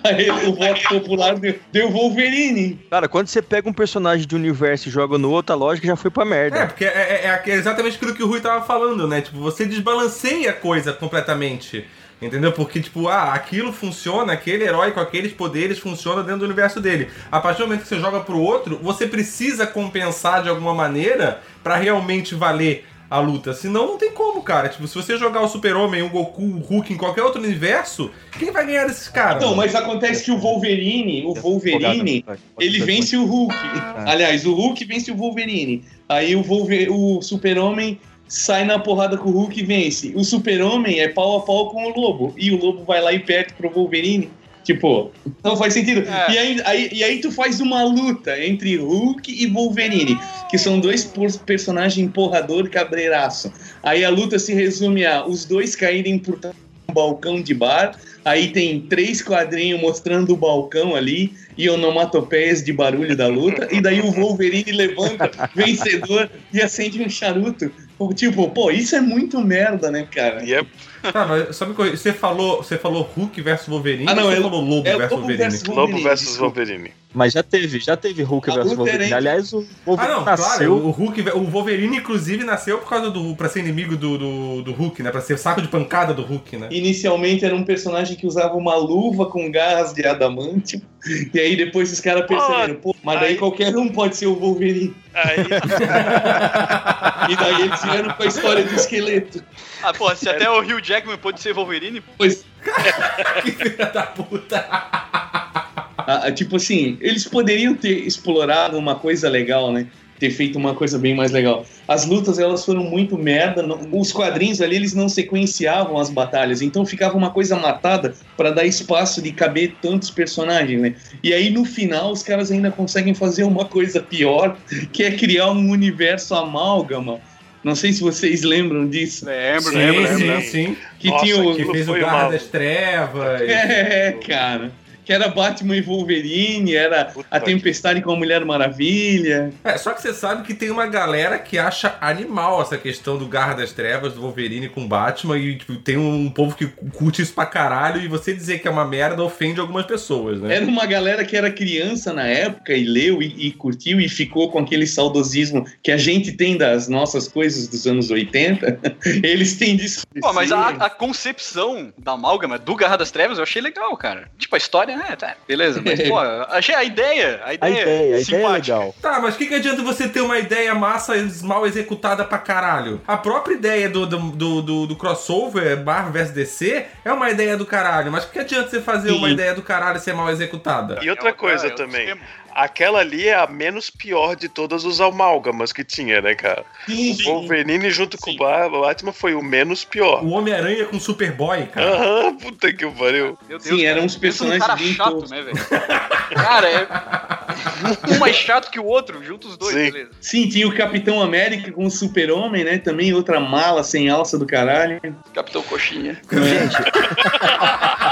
Aí o voto popular deu, deu Wolverine. Cara, quando você pega um personagem de universo e joga no outro, a lógica já foi pra merda. É, porque é, é, é exatamente aquilo que o Rui tava falando, né? Tipo, você desbalanceia a coisa completamente. Entendeu? Porque, tipo, ah, aquilo funciona, aquele herói com aqueles poderes funciona dentro do universo dele. A partir do momento que você joga pro outro, você precisa compensar de alguma maneira para realmente valer a luta. Senão não tem como, cara. Tipo, se você jogar o Super-Homem, o Goku, o Hulk em qualquer outro universo, quem vai ganhar desses caras? Não, mas acontece que o Wolverine, o Wolverine, ele vence o Hulk. É. Aliás, o Hulk vence o Wolverine. Aí o, Wolver... o Super-Homem sai na porrada com o Hulk e vence. O Super-Homem é pau a pau com o Lobo. E o Lobo vai lá e perde pro Wolverine. Tipo, não faz sentido. É. E, aí, aí, e aí tu faz uma luta entre Hulk e Wolverine, que são dois personagens porrador cabreiraço. Aí a luta se resume a os dois caírem por um balcão de bar, aí tem três quadrinhos mostrando o balcão ali e onomatopeias de barulho da luta, e daí o Wolverine levanta vencedor e acende um charuto. Tipo, pô, isso é muito merda, né, cara? É Tá, mas só me corrija. Você falou, você falou Hulk versus Wolverine ah, não, ou você é, falou Lobo é versus Wolverine? Versus Wolverine? Lobo versus Wolverine. Mas já teve, já teve Hulk versus Wolverine. Aliás, o Wolverine ah, não, nasceu... claro. O, Hulk, o Wolverine, inclusive, nasceu por causa do. pra ser inimigo do, do, do Hulk, né? Pra ser saco de pancada do Hulk, né? Inicialmente era um personagem que usava uma luva com garras de adamantio. E aí depois os caras perceberam, pô, mas daí aí... qualquer um pode ser o Wolverine. Aí... e daí eles vieram com a história do esqueleto. Ah, pô, se até o Hugh Jackman pode ser Wolverine. Pois. que filha da puta. Ah, ah, tipo assim, eles poderiam ter explorado uma coisa legal, né? Ter feito uma coisa bem mais legal. As lutas elas foram muito merda. Os quadrinhos ali eles não sequenciavam as batalhas, então ficava uma coisa matada para dar espaço de caber tantos personagens, né? E aí no final os caras ainda conseguem fazer uma coisa pior, que é criar um universo amálgama não sei se vocês lembram disso. Lembro, sim, lembro, sim, lembro. Sim, Que Nossa, tinha o. Que fez o Garra das Trevas. É, cara que era Batman e Wolverine, era Puta a Tempestade com a Mulher Maravilha. É, só que você sabe que tem uma galera que acha animal essa questão do Garra das Trevas, do Wolverine com Batman, e tipo, tem um povo que curte isso pra caralho, e você dizer que é uma merda ofende algumas pessoas, né? Era uma galera que era criança na época e leu e, e curtiu e ficou com aquele saudosismo que a gente tem das nossas coisas dos anos 80. Eles têm disso. Pô, mas a, a concepção da amálgama do Garra das Trevas eu achei legal, cara. Tipo, a história é, tá, beleza. Mas, pô, achei a ideia. A ideia, a ideia, a ideia é legal. Tá, mas o que, que adianta você ter uma ideia massa mal executada pra caralho? A própria ideia do, do, do, do, crossover Marvel vs DC é uma ideia do caralho. Mas o que, que adianta você fazer Sim. uma ideia do caralho ser mal executada? E outra coisa é, também aquela ali é a menos pior de todas os amálgamas que tinha, né, cara? Sim, o Wolverine junto sim. com o Batman foi o menos pior. O Homem-Aranha com o Superboy, cara. Aham, puta que pariu. Deus, sim, eram uns personagens um cara chato, né, velho? cara, é um mais chato que o outro, junto os dois, sim. beleza. Sim, tinha o Capitão América com o Super-Homem, né? Também outra mala sem alça do caralho. Capitão Coxinha. Gente.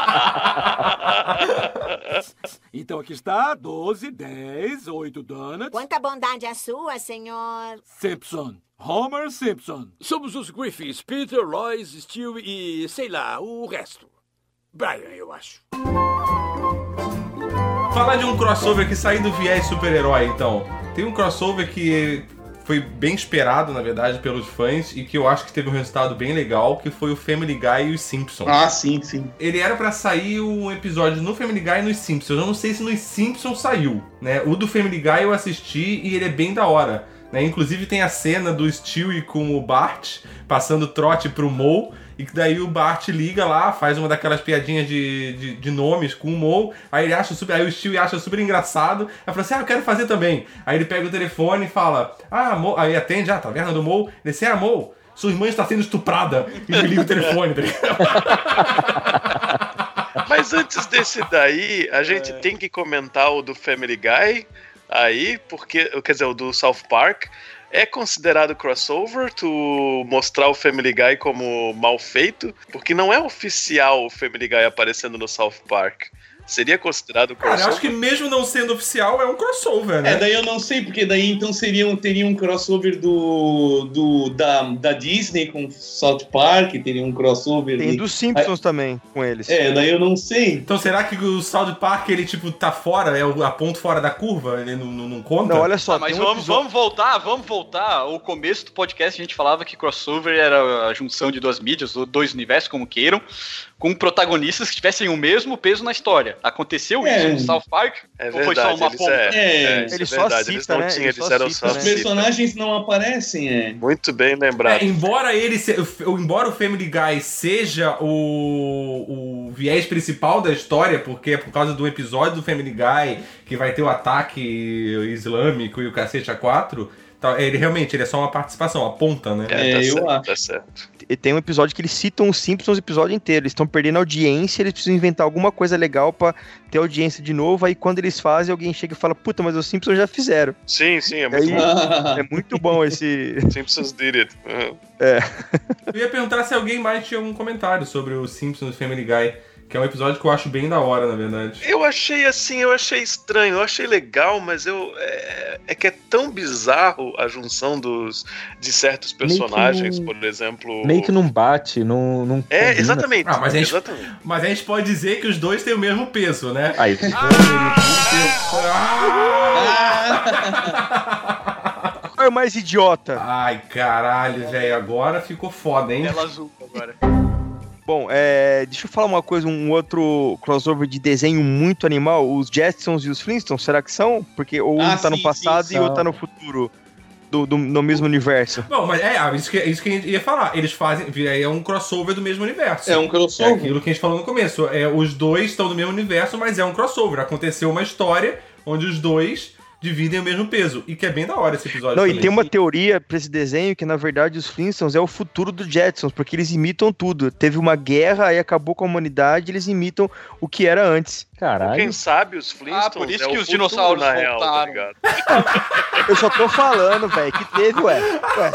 então aqui está, 12, 10, 8 donuts. Quanta bondade a sua, senhor. Simpson. Homer Simpson. Somos os Griffins, Peter, Royce, Stewie e, sei lá, o resto. Brian, eu acho. Falar de um crossover que sai do viés super-herói, então. Tem um crossover que foi bem esperado, na verdade, pelos fãs e que eu acho que teve um resultado bem legal, que foi o Family Guy e os Simpsons. Ah, sim, sim. Ele era para sair um episódio no Family Guy e nos Simpsons. Eu não sei se nos Simpsons saiu, né? O do Family Guy eu assisti e ele é bem da hora. Né? Inclusive tem a cena do Stewie com o Bart passando trote pro Moe e que daí o Bart liga lá, faz uma daquelas piadinhas de, de, de nomes com o Mo, aí ele acha super, aí o Stewie acha super engraçado, aí fala assim, ah, eu quero fazer também. Aí ele pega o telefone e fala, ah, Mo, aí atende, ah, taverna do Mo, ele assim, ah, Mo, sua irmã está sendo estuprada, e ele liga o telefone, tá Mas antes desse daí, a gente é. tem que comentar o do Family Guy aí, porque, quer dizer, o do South Park, é considerado crossover tu mostrar o Family Guy como mal feito? Porque não é oficial o Family Guy aparecendo no South Park. Seria considerado crossover? Cara, acho que mesmo não sendo oficial, é um crossover, né? É, daí eu não sei, porque daí então seria, teria um crossover do, do, da, da Disney com South Park, teria um crossover... Tem de... dos Simpsons Aí... também, com eles. É, daí eu não sei. Então será que o South Park, ele, tipo, tá fora, é a ponto fora da curva? Ele não, não, não conta? Não, olha só... Ah, mas um vamos, episódio... vamos voltar, vamos voltar. O começo do podcast a gente falava que crossover era a junção de duas mídias, ou dois universos, como queiram. Com protagonistas que tivessem o mesmo peso na história. Aconteceu é. isso no South Park? É verdade, ou foi só uma ponta? É, é, é, ele é só cita, eles não né? tinham, eles eram só Os personagens não aparecem, é. Muito bem lembrado. É, embora ele se, embora o Family Guy seja o, o viés principal da história, porque é por causa do episódio do Family Guy que vai ter o ataque islâmico e o cacete a quatro, tá, ele realmente ele é só uma participação, a ponta, né? É, tá, certo, acho. tá certo. E tem um episódio que eles citam os Simpsons o episódio inteiro. Eles estão perdendo audiência, eles precisam inventar alguma coisa legal para ter audiência de novo. Aí quando eles fazem, alguém chega e fala: Puta, mas os Simpsons já fizeram. Sim, sim, é muito aí, bom. É muito bom esse. Simpsons did it. Uhum. É. Eu ia perguntar se alguém mais tinha algum comentário sobre o Simpsons Family Guy. Que é um episódio que eu acho bem da hora, na verdade. Eu achei assim, eu achei estranho, eu achei legal, mas eu. É, é que é tão bizarro a junção dos, de certos personagens, por exemplo. Meio que não bate, não. não é, exatamente. Ah, mas, a gente, exatamente. mas a gente pode dizer que os dois têm o mesmo peso, né? Aí. Ah! Qual é o mais idiota? Ai, caralho, velho. Agora ficou foda, hein? Tela azul agora. Bom, é, deixa eu falar uma coisa, um outro crossover de desenho muito animal, os Jetsons e os Flintstones, será que são? Porque ou ah, um tá sim, no passado sim, e outro tá no futuro. Do, do, no mesmo universo. Não, mas é, é isso que, isso que a gente ia falar. Eles fazem. É um crossover do mesmo universo. É um crossover. É aquilo que a gente falou no começo. É, os dois estão no mesmo universo, mas é um crossover. Aconteceu uma história onde os dois dividem o mesmo peso. E que é bem da hora esse episódio. Não, também. e tem uma teoria pra esse desenho que, na verdade, os Flintstones é o futuro do Jetsons, porque eles imitam tudo. Teve uma guerra, aí acabou com a humanidade, eles imitam o que era antes. Caralho. Quem sabe os Flintstones. Ah, por isso é que os dinossauros na real, tá Eu só tô falando, velho, que teve, ué. ué.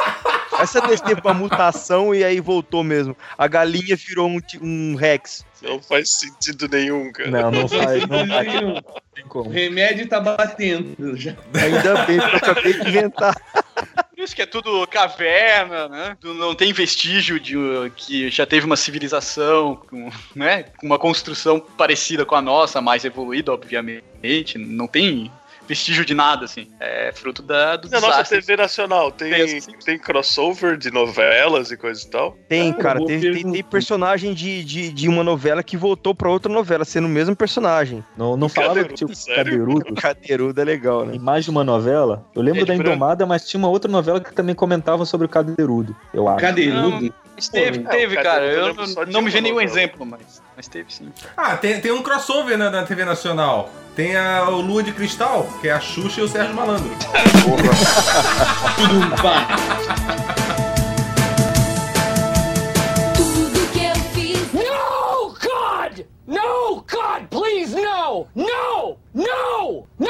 Essa vez teve uma mutação e aí voltou mesmo. A galinha virou um, um Rex. Não faz sentido nenhum, cara. Não, não faz. Não faz. O remédio tá batendo já. Ainda bem que eu acabei de inventar. Por isso que é tudo caverna, né? Não tem vestígio de que já teve uma civilização, com, né? Uma construção parecida com a nossa, mais evoluída, obviamente. Não tem vestígio de nada, assim. É fruto da, do Na nossa TV nacional tem, tem, tem, crossover de novelas e coisa e tal? Tem, ah, cara. Tem, tem, tem, personagem de, de, de, uma novela que voltou pra outra novela, sendo o mesmo personagem. Não, não falava que tinha o Cadeirudo? Cadeirudo é legal, né? Mais de uma novela? Eu lembro é da Indomada, mas tinha uma outra novela que também comentava sobre o Cadeirudo, eu acho. Cadeirudo? Mas teve, Pô, teve, cara. Eu não, não me vi nenhum exemplo, mas, mas teve sim. Ah, tem, tem um crossover na, na TV Nacional. Tem a, o Lua de Cristal, que é a Xuxa e o Sérgio Malandro. Tudo pá. Tudo que eu fiz. No, God! No, God, please, no! No! No! No!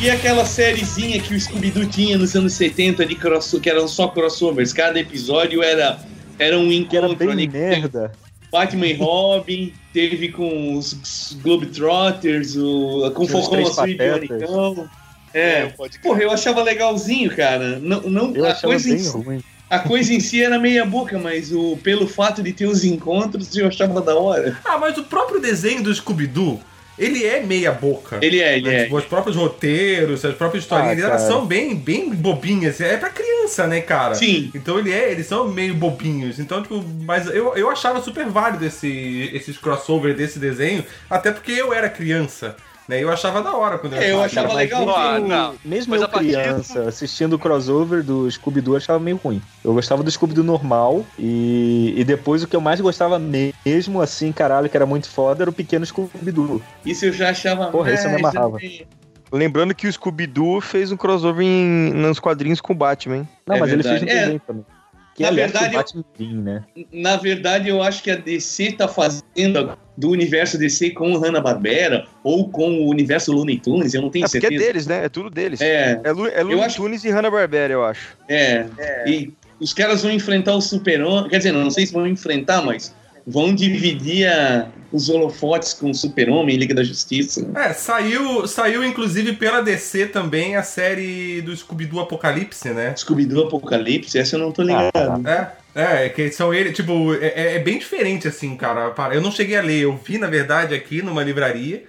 E aquela sériezinha que o Scooby-Doo tinha nos anos 70 de cross, que eram só crossovers. Cada episódio era, era um encontro. Que era bem merda. Batman e Robin, teve com os Globetrotters, o, com o Focão Azul e Bionicão. É, é porra, eu achava legalzinho, cara. Não, não, eu a coisa bem si, ruim. A coisa em si era meia boca, mas o, pelo fato de ter os encontros eu achava da hora. Ah, mas o próprio desenho do Scooby-Doo ele é meia boca. Ele é, ele né? é. Tipo, os próprios roteiros, as próprias historinhas, ah, elas são bem, bem bobinhas. É pra criança, né, cara? Sim. Então ele é, eles são meio bobinhos. Então, tipo, mas eu, eu achava super válido esse, esses crossover desse desenho, até porque eu era criança. Né? Eu achava da hora quando eu, é, eu achava legal. Ah, não. Mesmo eu criança, assistindo o crossover do Scooby-Doo, eu achava meio ruim. Eu gostava do Scooby-Doo normal e, e depois o que eu mais gostava mesmo, assim, caralho, que era muito foda, era o pequeno Scooby-Doo. Isso eu já achava... Porra, isso eu me amarrava. Lembrando que o Scooby-Doo fez um crossover em, nos quadrinhos com o Batman, hein? Não, é mas verdade. ele fez um é. também. Que, na verdade, eu, né? na verdade, eu acho que a DC tá fazendo do universo DC com o Hanna-Barbera ou com o universo Looney Tunes, eu não tenho é certeza. Porque é deles, né? É tudo deles. É, é, Lu, é Looney acho... Tunes e Hanna-Barbera, eu acho. É, é, e os caras vão enfrentar o Super-Homem, quer dizer, não sei se vão enfrentar, mas vão dividir a, os holofotes com o Super-Homem e Liga da Justiça. É, saiu, saiu inclusive pela DC também a série do Scooby-Doo Apocalipse, né? Scooby-Doo Apocalipse, essa eu não tô ligado. Ah, é, é, que são ele, tipo, é, é, bem diferente assim, cara. Eu não cheguei a ler, eu vi na verdade aqui numa livraria.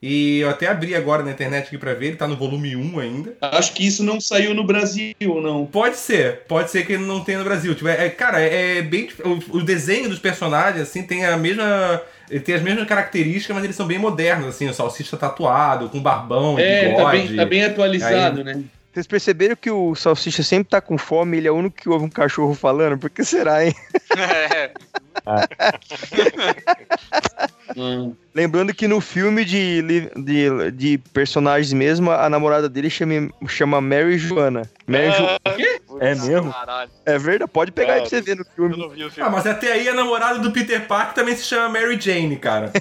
E eu até abri agora na internet aqui pra ver, ele tá no volume 1 ainda. Acho que isso não saiu no Brasil, não. Pode ser, pode ser que ele não tenha no Brasil. Tipo, é, cara, é bem. O, o desenho dos personagens, assim, tem a mesma. Ele tem as mesmas características, mas eles são bem modernos, assim, o salsicha tatuado, com barbão, é, bigode. Tá bem, tá bem atualizado, Aí, né? Vocês perceberam que o Salsicha sempre tá com fome, ele é o único que ouve um cachorro falando? Por que será, hein? É. Lembrando que no filme de, de, de, personagens mesmo, a namorada dele chama, chama Mary Joana. Mary jo... É mesmo? É verdade, pode pegar é, aí pra você ver no filme. filme. Ah, mas até aí a namorada do Peter Parker também se chama Mary Jane, cara.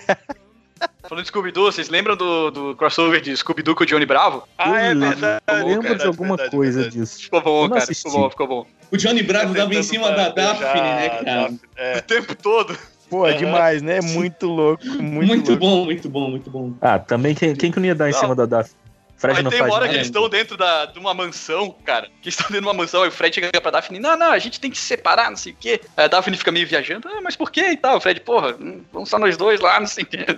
Falando de Scooby-Doo, vocês lembram do, do crossover de Scooby-Doo com o Johnny Bravo? Ah, é verdade. Eu lembro cara, de alguma verdade, coisa verdade. disso. Ficou bom, cara. Ficou bom, ficou bom. O Johnny Bravo dava em cima da Daphne, né, cara? É. O tempo todo. Pô, é demais, né? Muito louco. Muito, muito louco. bom, muito bom, muito bom. Ah, também quem, quem que não ia dar em não. cima da Daphne? Fred aí não tem uma hora que eles estão dentro da, de uma mansão, cara. Que estão dentro de uma mansão, aí o Fred chega pra Daphne, não, não, a gente tem que se separar, não sei o quê. Aí a Daphne fica meio viajando, ah, mas por quê e tal? O Fred, porra, vamos só nós dois lá, não sei o quê.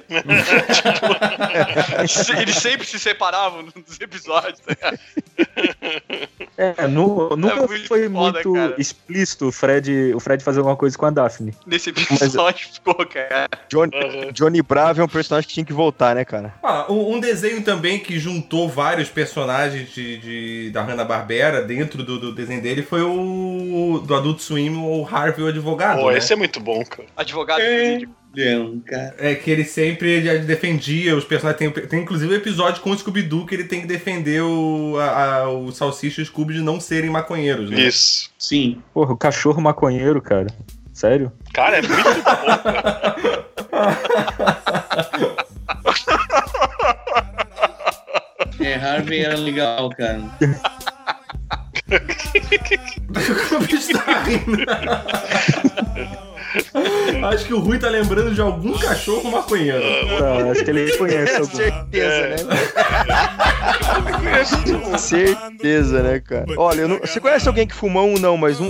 tipo, eles sempre se separavam nos episódios, tá É, no, nunca é muito foi foda, muito cara. explícito o Fred, o Fred fazer alguma coisa com a Daphne. Nesse episódio Mas, ficou, cara. Johnny, uhum. Johnny Bravo é um personagem que tinha que voltar, né, cara? Ah, um desenho também que juntou vários personagens de, de da Hanna-Barbera dentro do, do, desenho dele foi o do Adult Swim, o Harvey, o advogado. Pô, né? esse é muito bom, cara. Advogado é. cara. É que ele sempre defendia os personagens. Tem, tem inclusive um episódio com o Scooby-Doo que ele tem que defender o, a, a, o Salsicha e o Scooby de não serem maconheiros, né? Isso. Sim. Porra, o cachorro maconheiro, cara. Sério? Cara, é muito bom, cara. É, Harvey era legal, cara. o bicho tá rindo. Acho que o Rui tá lembrando de algum cachorro maconheiro. Não, acho que ele conhece algum. Certeza, né? Certeza, né, cara? Olha, não... você conhece alguém que fumou um não, mas um.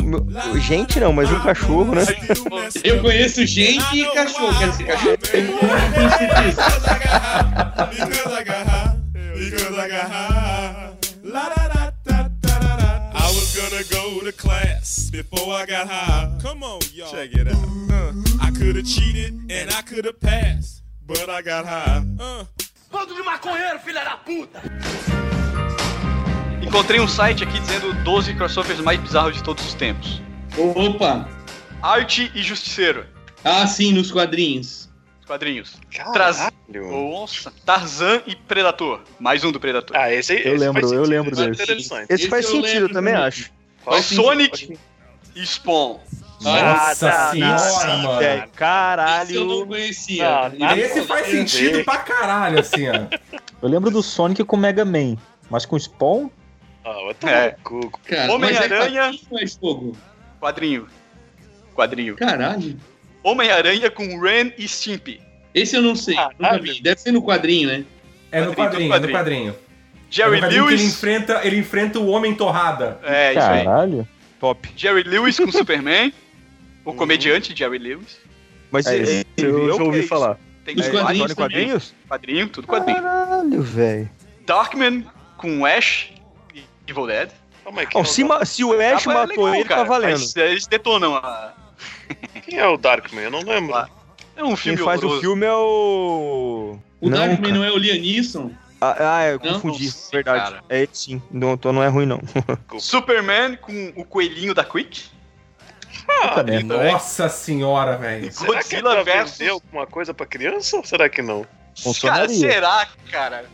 Gente não, mas um cachorro, né? Eu conheço gente e cachorro. Quer dizer, cachorro tem Because I got high. La da da da da da da. I was gonna go to class before I got high. Come on, y'all. Check it out. Uh, I could have cheated and I could have passed, but I got high. Uh. Bando de maconheiro, filha da puta! Encontrei um site aqui dizendo 12 crossovers mais bizarros de todos os tempos. Opa! Arte e Justiceiro. Ah, sim, nos quadrinhos quadrinhos. Traz... Nossa, Tarzan e Predator. Mais um do Predator. Ah, esse aí. Eu esse lembro, eu lembro desse. Esse, esse faz sentido, eu também acho. Qual Sonic e Spawn. Nossa senhora, mano. É, caralho. Esse eu não conhecia. Não, esse faz sentido pra caralho, assim, ó. Eu lembro do Sonic com Mega Man, mas com Spawn? Ah, é. Homem-Aranha. É quadrinho. Quadrinho. Caralho. Homem-Aranha com Ren e Stimpy. Esse eu não sei, ah, nunca vi. Deve ser no quadrinho, né? É no quadrinho, quadrinho. no quadrinho. Jerry é Lewis. ele enfrenta, ele enfrenta o Homem Torrada. É, isso aí. Caralho. Pop. Jerry Lewis com Superman. o comediante Jerry Lewis. Mas é, é, eu já ouvi falar. Tem Os quadrinhos, quadrinhos? Quadrinho, tudo quadrinho. Caralho, velho. Darkman com Ash e Evil Dead. Oh, se, se, o Ash matou é legal, ele, tá cara, tá valendo. Mas, eles detonam a, quem é o Darkman? Eu não lembro. É um filme Quem faz horroroso. o filme é o... O não, Darkman cara. não é o Liam Neeson? Ah, ah eu não? confundi, Nossa, verdade. Cara. É sim, não, então não é ruim não. Superman com o coelhinho da Quick. Ah, Nossa senhora, velho. Será que ela vendeu alguma coisa pra criança ou será que não? Funcionaria. Cara, será, cara?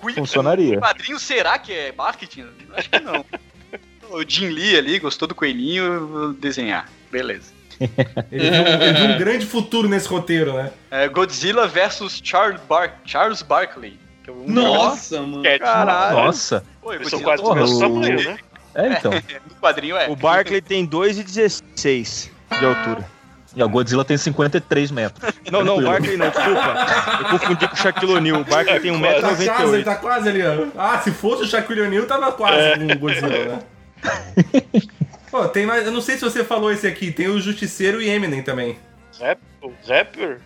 Quick, Funcionaria. O quadrinho será que é marketing? Acho que não. o Jim Lee ali gostou do coelhinho, vou desenhar. Beleza. Ele viu, ele viu um grande futuro nesse roteiro, né? É Godzilla versus Charles, Bar Charles Barkley. É um Nossa, mano. Caralho. Nossa. Pô, São quase do mesmo tamanho, né? É, então. no quadrinho é. O Barkley tem 2,16 de altura. E o Godzilla tem 53 metros. Não, não, o Barkley não, desculpa. Eu confundi com o Shaquille O'Neal. O Barkley tem 1,98m. Tá quase, ele tá quase ali, ó. Ah, se fosse o Shaquille O'Neal, tava quase é. com o Godzilla, né? Pô, tem mais. Eu não sei se você falou esse aqui, tem o Justiceiro e Eminem também. Rap, rapper?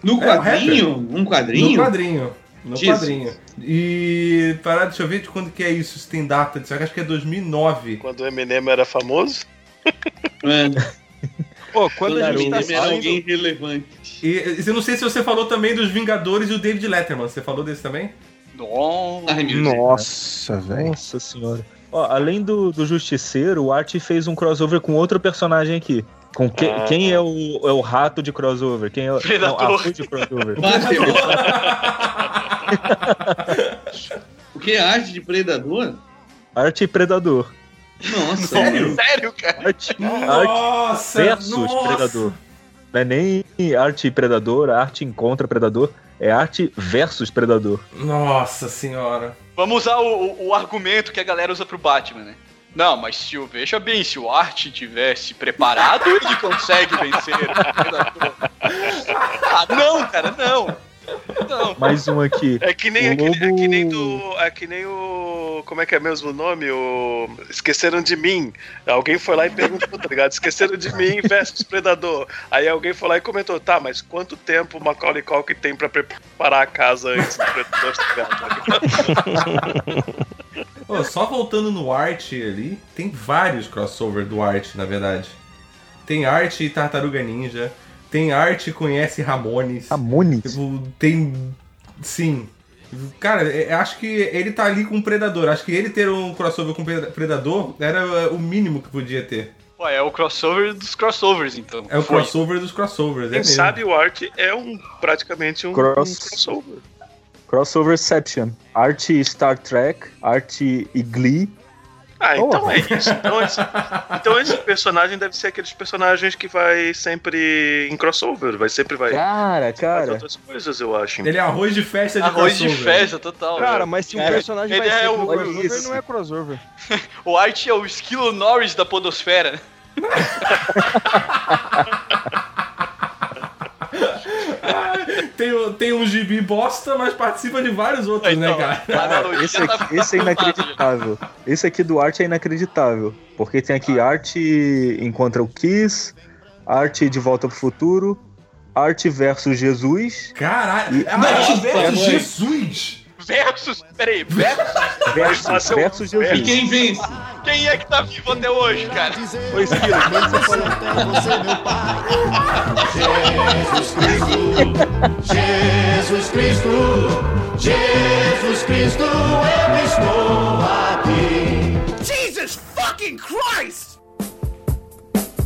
No é, quadrinho? Um quadrinho? No quadrinho. No Jesus. quadrinho. E. Parar, deixa eu ver de quando que é isso, se tem data. Acho que é 2009. Quando o Eminem era famoso? É. Pô, quando a gente tá saindo... alguém relevante. E, eu não sei se você falou também dos Vingadores e o David Letterman. Você falou desse também? Nossa, velho. Nossa senhora. Ó, além do, do Justiceiro, o Art fez um crossover com outro personagem aqui. Com que, ah. Quem é o, é o rato de crossover? Quem é o Predador. Não, de crossover? o que é arte de Predador? Arte Predador. Nossa, sério? Sério, cara? Arte, nossa, arte versus nossa. Predador. Não é nem arte predador, arte encontra predador. É arte versus predador. Nossa senhora. Vamos usar o, o, argumento que a galera usa pro Batman, né? Não, mas se o veja bem, se o Art tivesse preparado, ele consegue vencer. ah, não, cara, não. Não. Mais um aqui. É que nem, lobo... é que nem do. É que nem o. Como é que é mesmo o nome? O. Esqueceram de mim. Alguém foi lá e perguntou, tá ligado? Esqueceram de mim versus Predador. Aí alguém foi lá e comentou, tá, mas quanto tempo o Macaulay Culkin tem pra preparar a casa antes do Predador chegar? oh, só voltando no Art ali, tem vários crossover do Art, na verdade. Tem Art e Tartaruga Ninja. Tem arte, conhece Ramones. Ramones? Tipo, tem. Sim. Cara, é, acho que ele tá ali com o Predador. Acho que ele ter um crossover com o Predador era o mínimo que podia ter. Ué, é o crossover dos crossovers, então. É o Foi. crossover dos crossovers, Quem é sabe o Art é um praticamente um, Cross... um crossover. Crossoverception. Arte Star Trek, arte e Glee, ah, então oh. é isso. Então esse, então esse, personagem deve ser aqueles personagens que vai sempre em crossover, vai sempre vai. Cara, cara. outras coisas, eu acho. Ele é arroz de festa de arroz crossover. de festa, total. Cara, mas se um é, personagem ele vai é ser o, crossover, isso. não é crossover. o Art é o Skill Norris da podosfera. tem, tem um gibi bosta, mas participa de vários outros, né, então, né, cara? cara esse, aqui, esse é inacreditável. Esse aqui do Arte é inacreditável. Porque tem aqui Arte encontra o Kiss, Arte de Volta pro Futuro, Arte versus Jesus. Caralho, e... Arte versus Jesus? Versus, peraí, versus? Versus, versus Jesus. E quem vence? Quem é que tá vivo até hoje, cara? Foi Esquilo, quando você falou. você, meu pai. Jesus Cristo, Jesus Cristo, Jesus Cristo, eu estou aqui. Jesus fucking Christ!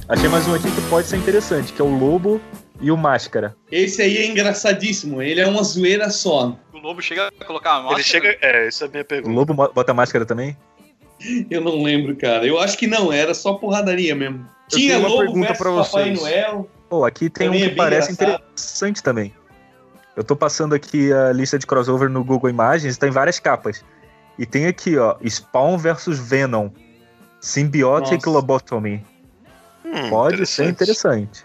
Achei mais um aqui que pode ser interessante, que é o Lobo e o Máscara. Esse aí é engraçadíssimo, ele é uma zoeira só. O Lobo chega a colocar a máscara? Ele chega... É, essa é a minha pergunta. O Lobo bota máscara também? Eu não lembro, cara. Eu acho que não, era só porradaria mesmo. Eu Tinha uma pergunta para vocês. Papai Noel. Pô, aqui tem um que é parece engraçado. interessante também. Eu tô passando aqui a lista de crossover no Google Imagens, tem várias capas. E tem aqui, ó, Spawn versus Venom. Symbiotic Nossa. Lobotomy. Hum, Pode ser interessante.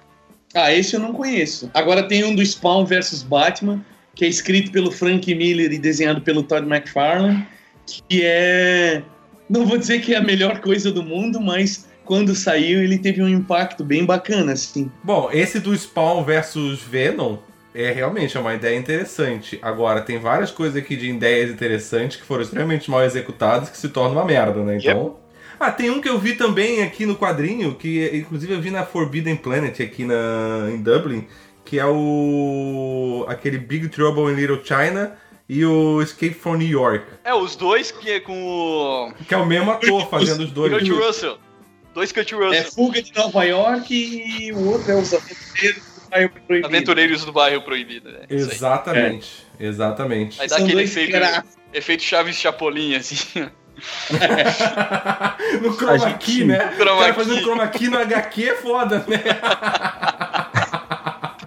Ah, esse eu não conheço. Agora tem um do Spawn versus Batman, que é escrito pelo Frank Miller e desenhado pelo Todd McFarlane, que é não vou dizer que é a melhor coisa do mundo, mas quando saiu ele teve um impacto bem bacana, assim. Bom, esse do Spawn versus Venom é realmente é uma ideia interessante. Agora, tem várias coisas aqui de ideias interessantes que foram extremamente mal executadas que se tornam uma merda, né? Então. Yep. Ah, tem um que eu vi também aqui no quadrinho, que inclusive eu vi na Forbidden Planet aqui na, em Dublin, que é o. aquele Big Trouble in Little China e o Escape from New York. É, os dois que é com o. Que é o mesmo ator fazendo os dois. Kurt Russell. Dois Kurt Russell. É Fuga de Nova York e o outro é Os Aventureiros do Bairro Proibido. Aventureiros do Bairro Proibido, né? Exatamente, é. exatamente. Aí dá aquele efeito, efeito Chaves Chapolin, assim. no chroma key, né? Chroma o cara fazendo chroma key no HQ é foda, né?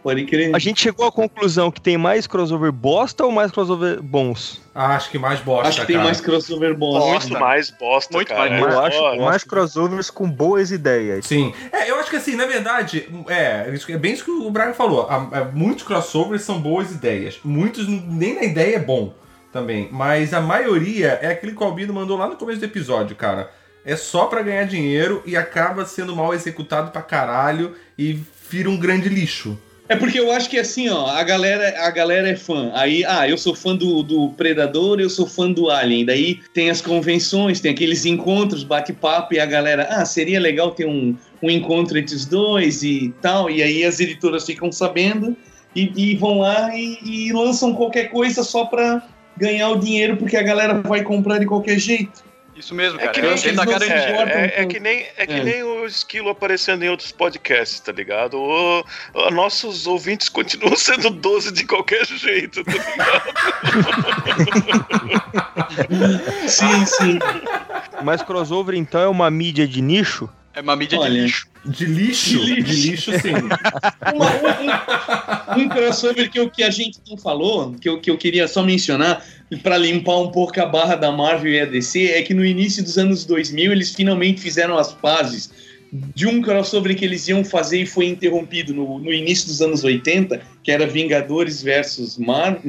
Pode crer. A gente chegou à conclusão que tem mais crossover bosta ou mais crossover bons? Ah, acho que mais bosta. Acho que tem mais crossover bosta. Muito mais bosta, Muito cara. Mais, eu acho mais crossovers com boas ideias. Sim. É, eu acho que assim, na verdade, é, é bem isso que o Braga falou. É, muitos crossovers são boas ideias. Muitos nem na ideia é bom também. Mas a maioria é aquele que o Albino mandou lá no começo do episódio, cara. É só para ganhar dinheiro e acaba sendo mal executado pra caralho e vira um grande lixo. É porque eu acho que assim, ó, a galera, a galera é fã. Aí, ah, eu sou fã do, do Predador, eu sou fã do Alien. Daí tem as convenções, tem aqueles encontros, bate-papo, e a galera, ah, seria legal ter um, um encontro entre os dois e tal. E aí as editoras ficam sabendo e, e vão lá e, e lançam qualquer coisa só pra ganhar o dinheiro, porque a galera vai comprar de qualquer jeito. Isso mesmo, cara. É que, nem, é, tá é, é, é, que nem, é que é. nem o esquilo aparecendo em outros podcasts, tá ligado? O, o, nossos ouvintes continuam sendo 12 de qualquer jeito, tá ligado? sim, sim. Mas crossover, então, é uma mídia de nicho? É uma mídia Olha, de lixo. De lixo? De lixo, de lixo sim. Uma, um, um, crossover que, eu, que a gente não falou, que eu, que eu queria só mencionar, para limpar um pouco a barra da Marvel e a DC, é que no início dos anos 2000 eles finalmente fizeram as pazes de um crossover que eles iam fazer e foi interrompido no, no início dos anos 80, que era Vingadores versus Mar,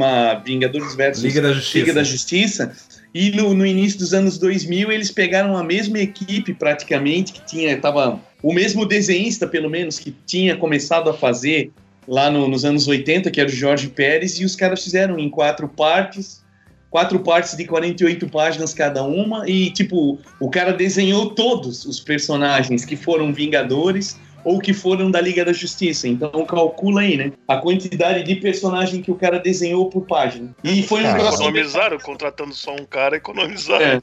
Vingadores versus Liga da Justiça. Liga da Justiça e no, no, início dos anos 2000 eles pegaram a mesma equipe praticamente que tinha tava o mesmo desenhista pelo menos que tinha começado a fazer lá no, nos anos 80 que era o Jorge Pérez e os caras fizeram em quatro partes quatro partes de 48 páginas cada uma e tipo o cara desenhou todos os personagens que foram Vingadores ou que foram da Liga da Justiça. Então calcula aí, né? A quantidade de personagem que o cara desenhou por página. E foi um ah, Economizaram, contratando só um cara, economizaram. É.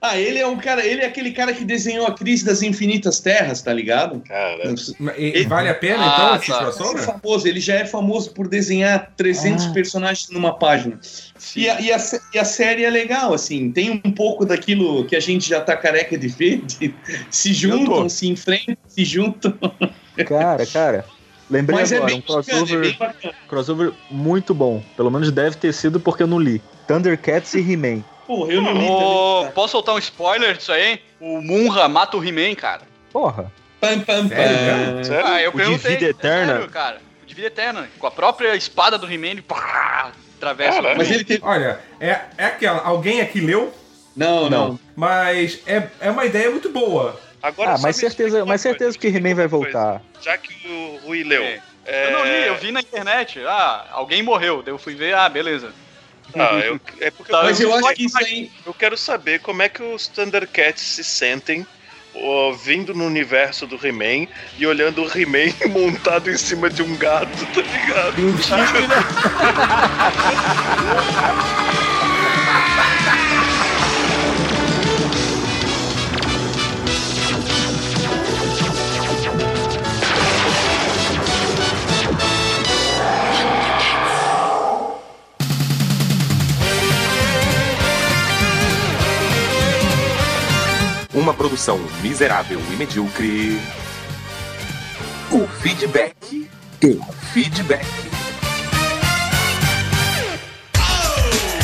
Ah, ele é um cara, ele é aquele cara que desenhou a Crise das Infinitas Terras, tá ligado? Cara. Ele, vale a pena, ah, então, tá. crossover? É famoso, ele já é famoso por desenhar 300 ah. personagens numa página. E a, e, a, e a, série é legal, assim, tem um pouco daquilo que a gente já tá careca de ver, de, se juntam, se enfrentam, se juntam. Cara, cara, lembrei Mas é agora, é um crossover, é crossover muito bom. Pelo menos deve ter sido porque eu não li. Thundercats e He-Man. Porra, eu não li oh, Posso soltar um spoiler disso aí? O Munra mata o He-Man, cara. Porra. Pam, pam, pam. Sério? Ah, eu o perguntei. De vida eterna? Sério, cara. O de vida eterna. Com a própria espada do He-Man, pá, atravessa. Cara, mas ele tem... Olha, é, é aquela... Alguém aqui leu? Não, não. não. Mas é, é uma ideia muito boa. Agora, ah, mas certeza, mas certeza que He-Man vai voltar. Já que o Rui leu. É. É... Eu não li, eu vi na internet. Ah, alguém morreu. Daí eu fui ver, ah, beleza. Ah, eu, é porque tá, mas eu, eu acho que isso aí. Eu quero saber como é que os Thundercats se sentem ó, vindo no universo do He-Man e olhando o He-Man montado em cima de um gato, tá ligado? Mentira! Uma produção miserável e medíocre. O feedback. O feedback.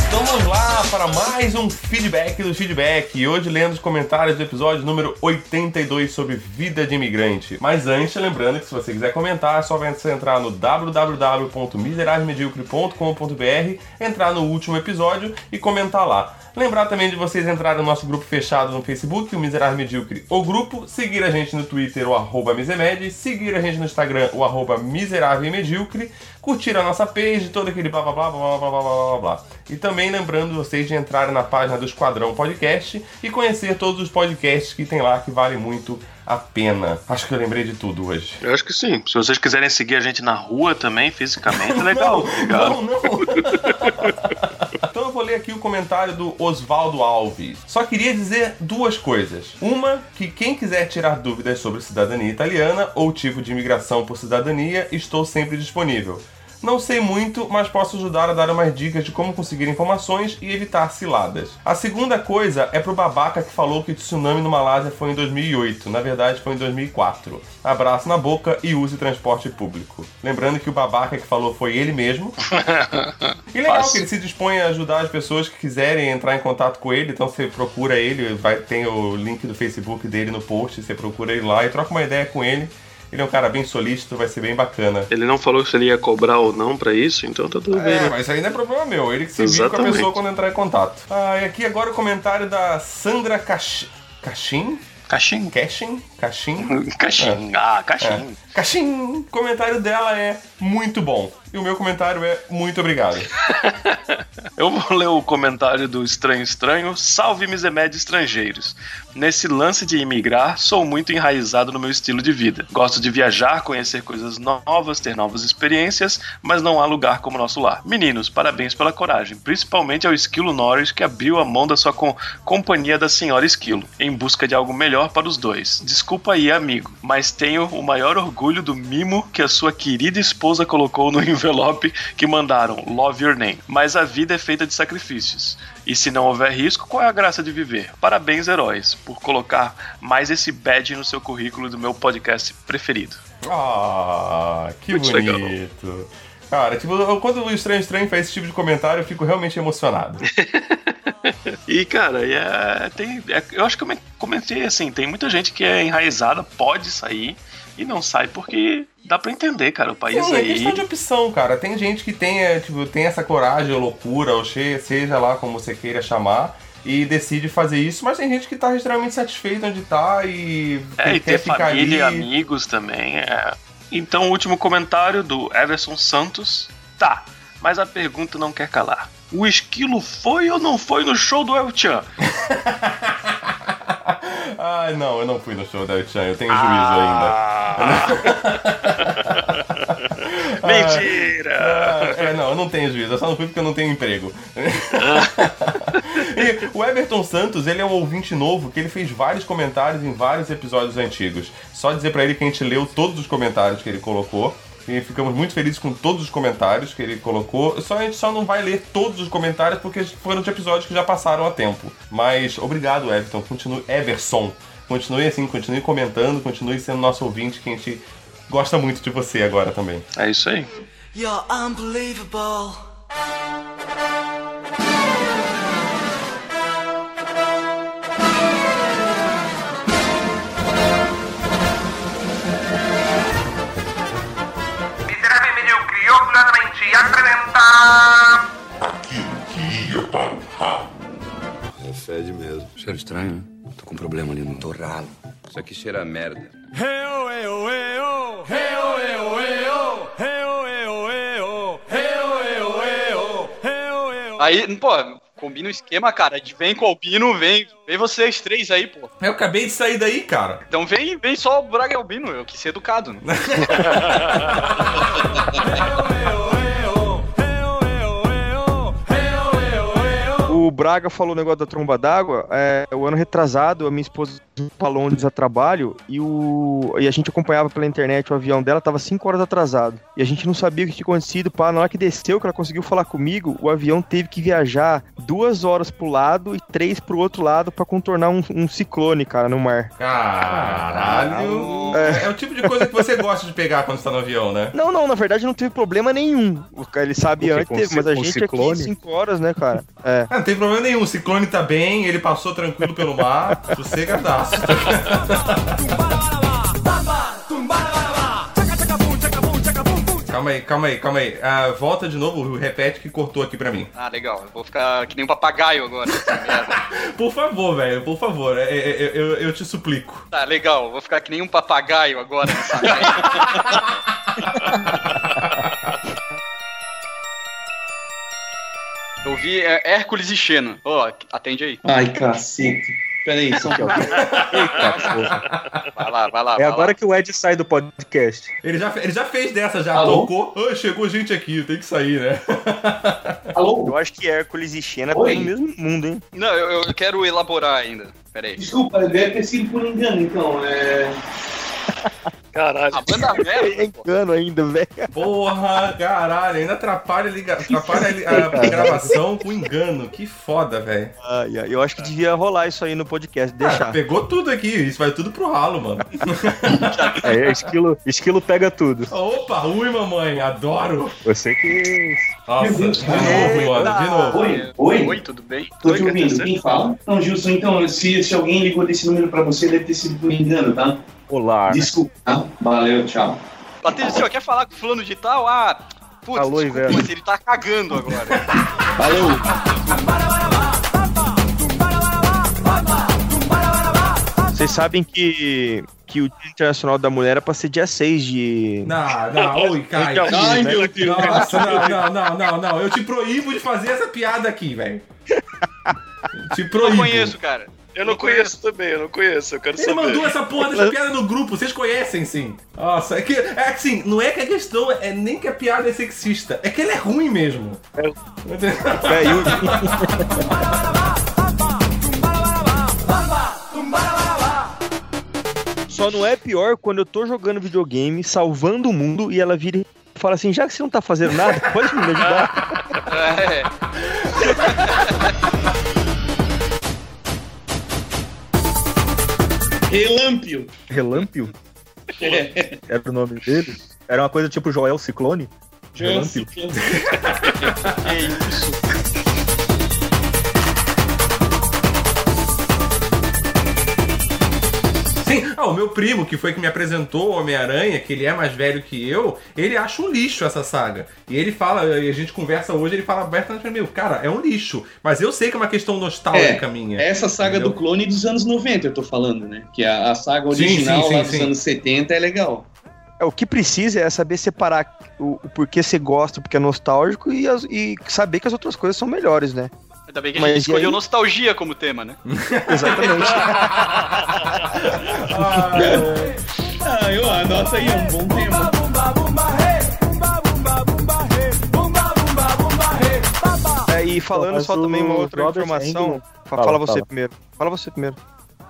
Então vamos lá para mais um feedback do feedback. E hoje lendo os comentários do episódio número 82 sobre vida de imigrante. Mas antes, lembrando que se você quiser comentar, é só você entrar no www.miserávelmedíocre.com.br, entrar no último episódio e comentar lá. Lembrar também de vocês entrarem no nosso grupo fechado no Facebook, o Miserável Medíocre, o grupo, seguir a gente no Twitter, o arroba Misemed, seguir a gente no Instagram, o arroba Miserável Medíocre, curtir a nossa page, todo aquele blá blá blá blá blá blá blá blá blá. E também lembrando vocês de entrarem na página do Esquadrão Podcast e conhecer todos os podcasts que tem lá que valem muito a pena. Acho que eu lembrei de tudo hoje. Eu acho que sim. Se vocês quiserem seguir a gente na rua também, fisicamente, é legal. não, não, não. vou ler aqui o comentário do Oswaldo Alves. Só queria dizer duas coisas. Uma, que quem quiser tirar dúvidas sobre cidadania italiana ou tipo de imigração por cidadania, estou sempre disponível. Não sei muito, mas posso ajudar a dar umas dicas de como conseguir informações e evitar ciladas. A segunda coisa é pro babaca que falou que o tsunami no Malásia foi em 2008. Na verdade, foi em 2004. Abraço na boca e use transporte público. Lembrando que o babaca que falou foi ele mesmo. e legal que ele se dispõe a ajudar as pessoas que quiserem entrar em contato com ele. Então você procura ele, vai, tem o link do Facebook dele no post, você procura ele lá e troca uma ideia com ele. Ele é um cara bem solícito, vai ser bem bacana. Ele não falou se ele ia cobrar ou não para isso, então tá tudo é, bem. É, mas aí não é problema meu. Ele que se vive com a pessoa quando entrar em contato. Ah, e aqui agora o comentário da Sandra Cach... Cachim? Caixinho. Cashin? Caixin? Caixinho. Ah, caixinho. É. O comentário dela é muito bom. E o meu comentário é muito obrigado. Eu vou ler o comentário do Estranho Estranho. Salve Misemed estrangeiros. Nesse lance de imigrar, sou muito enraizado no meu estilo de vida. Gosto de viajar, conhecer coisas novas, ter novas experiências, mas não há lugar como nosso lar. Meninos, parabéns pela coragem, principalmente ao Esquilo Norris que abriu a mão da sua com companhia da senhora Esquilo, em busca de algo melhor para os dois. Desculpa aí, amigo, mas tenho o maior orgulho do mimo que a sua querida esposa colocou no envelope que mandaram Love Your Name. Mas a vida é feita de sacrifícios. E se não houver risco, qual é a graça de viver? Parabéns, heróis, por colocar mais esse badge no seu currículo do meu podcast preferido. Ah, que Muito bonito. Legal. Cara, tipo, quando o Estranho Estranho faz esse tipo de comentário, eu fico realmente emocionado. e, cara, é, tem, é, eu acho que eu comentei assim, tem muita gente que é enraizada, pode sair, e não sai porque dá para entender, cara. O país Sim, é aí. É questão de opção, cara. Tem gente que tem, é, tipo, tem essa coragem ou loucura, ou seja lá como você queira chamar. E decide fazer isso, mas tem gente que tá extremamente satisfeita onde tá e. É, e ter família e amigos também. É. Então, o último comentário do Everson Santos. Tá, mas a pergunta não quer calar. O esquilo foi ou não foi no show do El Chan? Ai, não, eu não fui no show da El-Chan, eu tenho ah. juízo ainda. Mentira! Ah, é, não, eu não tenho juízo, eu só não fui porque eu não tenho emprego. e o Everton Santos, ele é um ouvinte novo que ele fez vários comentários em vários episódios antigos. Só dizer para ele que a gente leu todos os comentários que ele colocou. E ficamos muito felizes com todos os comentários que ele colocou. Só a gente só não vai ler todos os comentários porque foram de episódios que já passaram a tempo. Mas obrigado, Everton. Continue, Everson. Continue assim, continue comentando, continue sendo nosso ouvinte, que a gente gosta muito de você agora também. É isso aí. You're unbelievable. Aquilo que ia para o ralo. É fede mesmo. Cheiro estranho, né? Tô com um problema ali no torralo. Isso aqui cheira a merda. Aí, pô, combina o esquema, cara. De vem com o Albino, vem, vem vocês três aí, pô. Eu acabei de sair daí, cara. Então vem, vem só o Braga e Albino, eu quis ser educado. Né? Braga falou o negócio da tromba d'água. É, o ano retrasado, a minha esposa para Londres a trabalho e, o, e a gente acompanhava pela internet o avião dela, tava 5 horas atrasado. E a gente não sabia o que tinha acontecido. Pá, na hora que desceu, que ela conseguiu falar comigo, o avião teve que viajar duas horas pro lado e três pro outro lado para contornar um, um, ciclone, cara, no mar. Caralho! É. é. o tipo de coisa que você gosta de pegar quando está no avião, né? Não, não, na verdade não teve problema nenhum. Ele sabia antes, teve, mas a gente ciclone? aqui 5 horas, né, cara? É. Ah, não tem problema nenhum. O ciclone tá bem, ele passou tranquilo pelo mar, sossegadaço. Calma aí, calma aí, calma aí. Ah, volta de novo, repete que cortou aqui pra mim. Ah, legal. Eu vou ficar que nem um papagaio agora. por favor, velho, por favor. É, é, é, eu, eu, te suplico. Tá, legal. Eu vou ficar que nem um papagaio agora nessa Eu vi é, Hércules e Xena. Ó, oh, atende aí. Ai, cacete. Peraí, só um Eita, Vai lá, vai lá. É vai agora lá. que o Ed sai do podcast. Ele já, ele já fez dessa, já Alô? tocou. Oh, chegou gente aqui, tem que sair, né? Alô? Eu acho que Hércules e Xena estão no mesmo mundo, hein? Não, eu, eu quero elaborar ainda. Peraí. Desculpa, deve ter sido por engano, então. É. Caralho. A banda velha. É engano ainda, velho. Porra, caralho. Ainda atrapalha, liga... atrapalha a, gravação com engano. Que foda, velho. Ah, eu acho que devia rolar isso aí no podcast. Deixar. Ah, pegou tudo aqui. Isso vai tudo pro ralo, mano. é, esquilo, esquilo pega tudo. Opa, ui, mamãe. Adoro. Você que. Nossa, de novo, mano. De novo. Oi, oi. Oi, tudo bem? Tô te ouvindo. Quem fala? Não, Gilson, então, se, se alguém ligou desse número pra você, deve ter sido por engano, tá? Olá. Desculpa. Tá? Valeu, tchau. Patrícia, quer falar com o fulano de tal? Ah, putz, Alô, desculpa, mas ele tá cagando agora. Valeu. Vocês sabem que, que o Dia Internacional da Mulher era pra ser dia 6 de. Não, não, oi, Caio. Ai, meu Deus. Nossa, não, não, não, não, não. Eu te proíbo de fazer essa piada aqui, velho. Te proíbo. Eu conheço, cara. Eu não conheço também, eu não conheço, eu quero Ele saber. Ele mandou essa porra dessa piada no grupo, vocês conhecem sim. Nossa, é que, é assim, não é que a questão é nem que a piada é sexista, é que ela é ruim mesmo. É, é eu... Só não é pior quando eu tô jogando videogame, salvando o mundo e ela vira e fala assim: já que você não tá fazendo nada, pode me ajudar. É. Relâmpio. Relâmpio? É. Era o nome dele? Era uma coisa tipo Joel Ciclone? Joel Ciclone. é isso. Sim, ah, o meu primo, que foi que me apresentou o Homem-Aranha, que ele é mais velho que eu, ele acha um lixo essa saga. E ele fala, e a gente conversa hoje, ele fala abertamente pra mim, cara, é um lixo. Mas eu sei que é uma questão nostálgica é, minha. Essa saga entendeu? do clone dos anos 90, eu tô falando, né? Que a, a saga original sim, sim, sim, lá dos anos 70 é legal. É, o que precisa é saber separar o, o porquê você gosta, porque é nostálgico, e, as, e saber que as outras coisas são melhores, né? Ainda bem que a gente escolheu aí... nostalgia como tema, né? Exatamente. ah, ah, eu anoto aí, é um bom tema. É, e falando só também uma outra Robert informação. Fala, fala, você fala. primeiro. Fala você primeiro.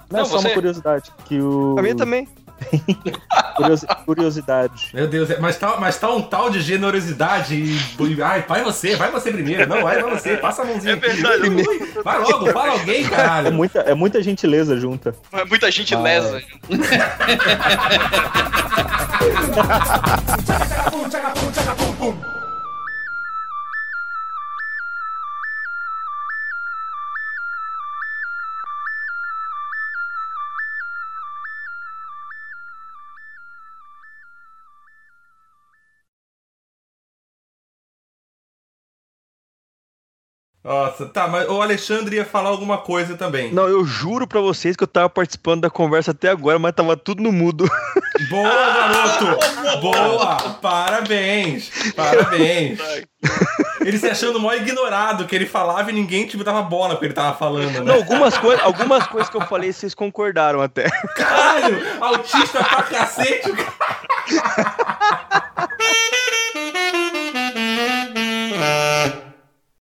Não, Não só você... uma curiosidade. Que o... A minha também. Curiosidade. Meu Deus, é, mas tá, mas tá um tal de generosidade e. Ai, vai você, vai você primeiro. Não, vai, vai você, passa a mãozinha é verdade, aqui. Vai logo, fala alguém, caralho. É muita, é muita gentileza junta. É muita gentileza. Ah. Nossa, tá, mas o Alexandre ia falar alguma coisa também. Não, eu juro pra vocês que eu tava participando da conversa até agora, mas tava tudo no mudo. Boa, garoto! Boa! Parabéns! Parabéns! Ele se achando mó ignorado, que ele falava e ninguém tipo, dava bola porque ele tava falando, né? Não, algumas, coi algumas coisas que eu falei vocês concordaram até. Caralho! Autista pra cacete, cara!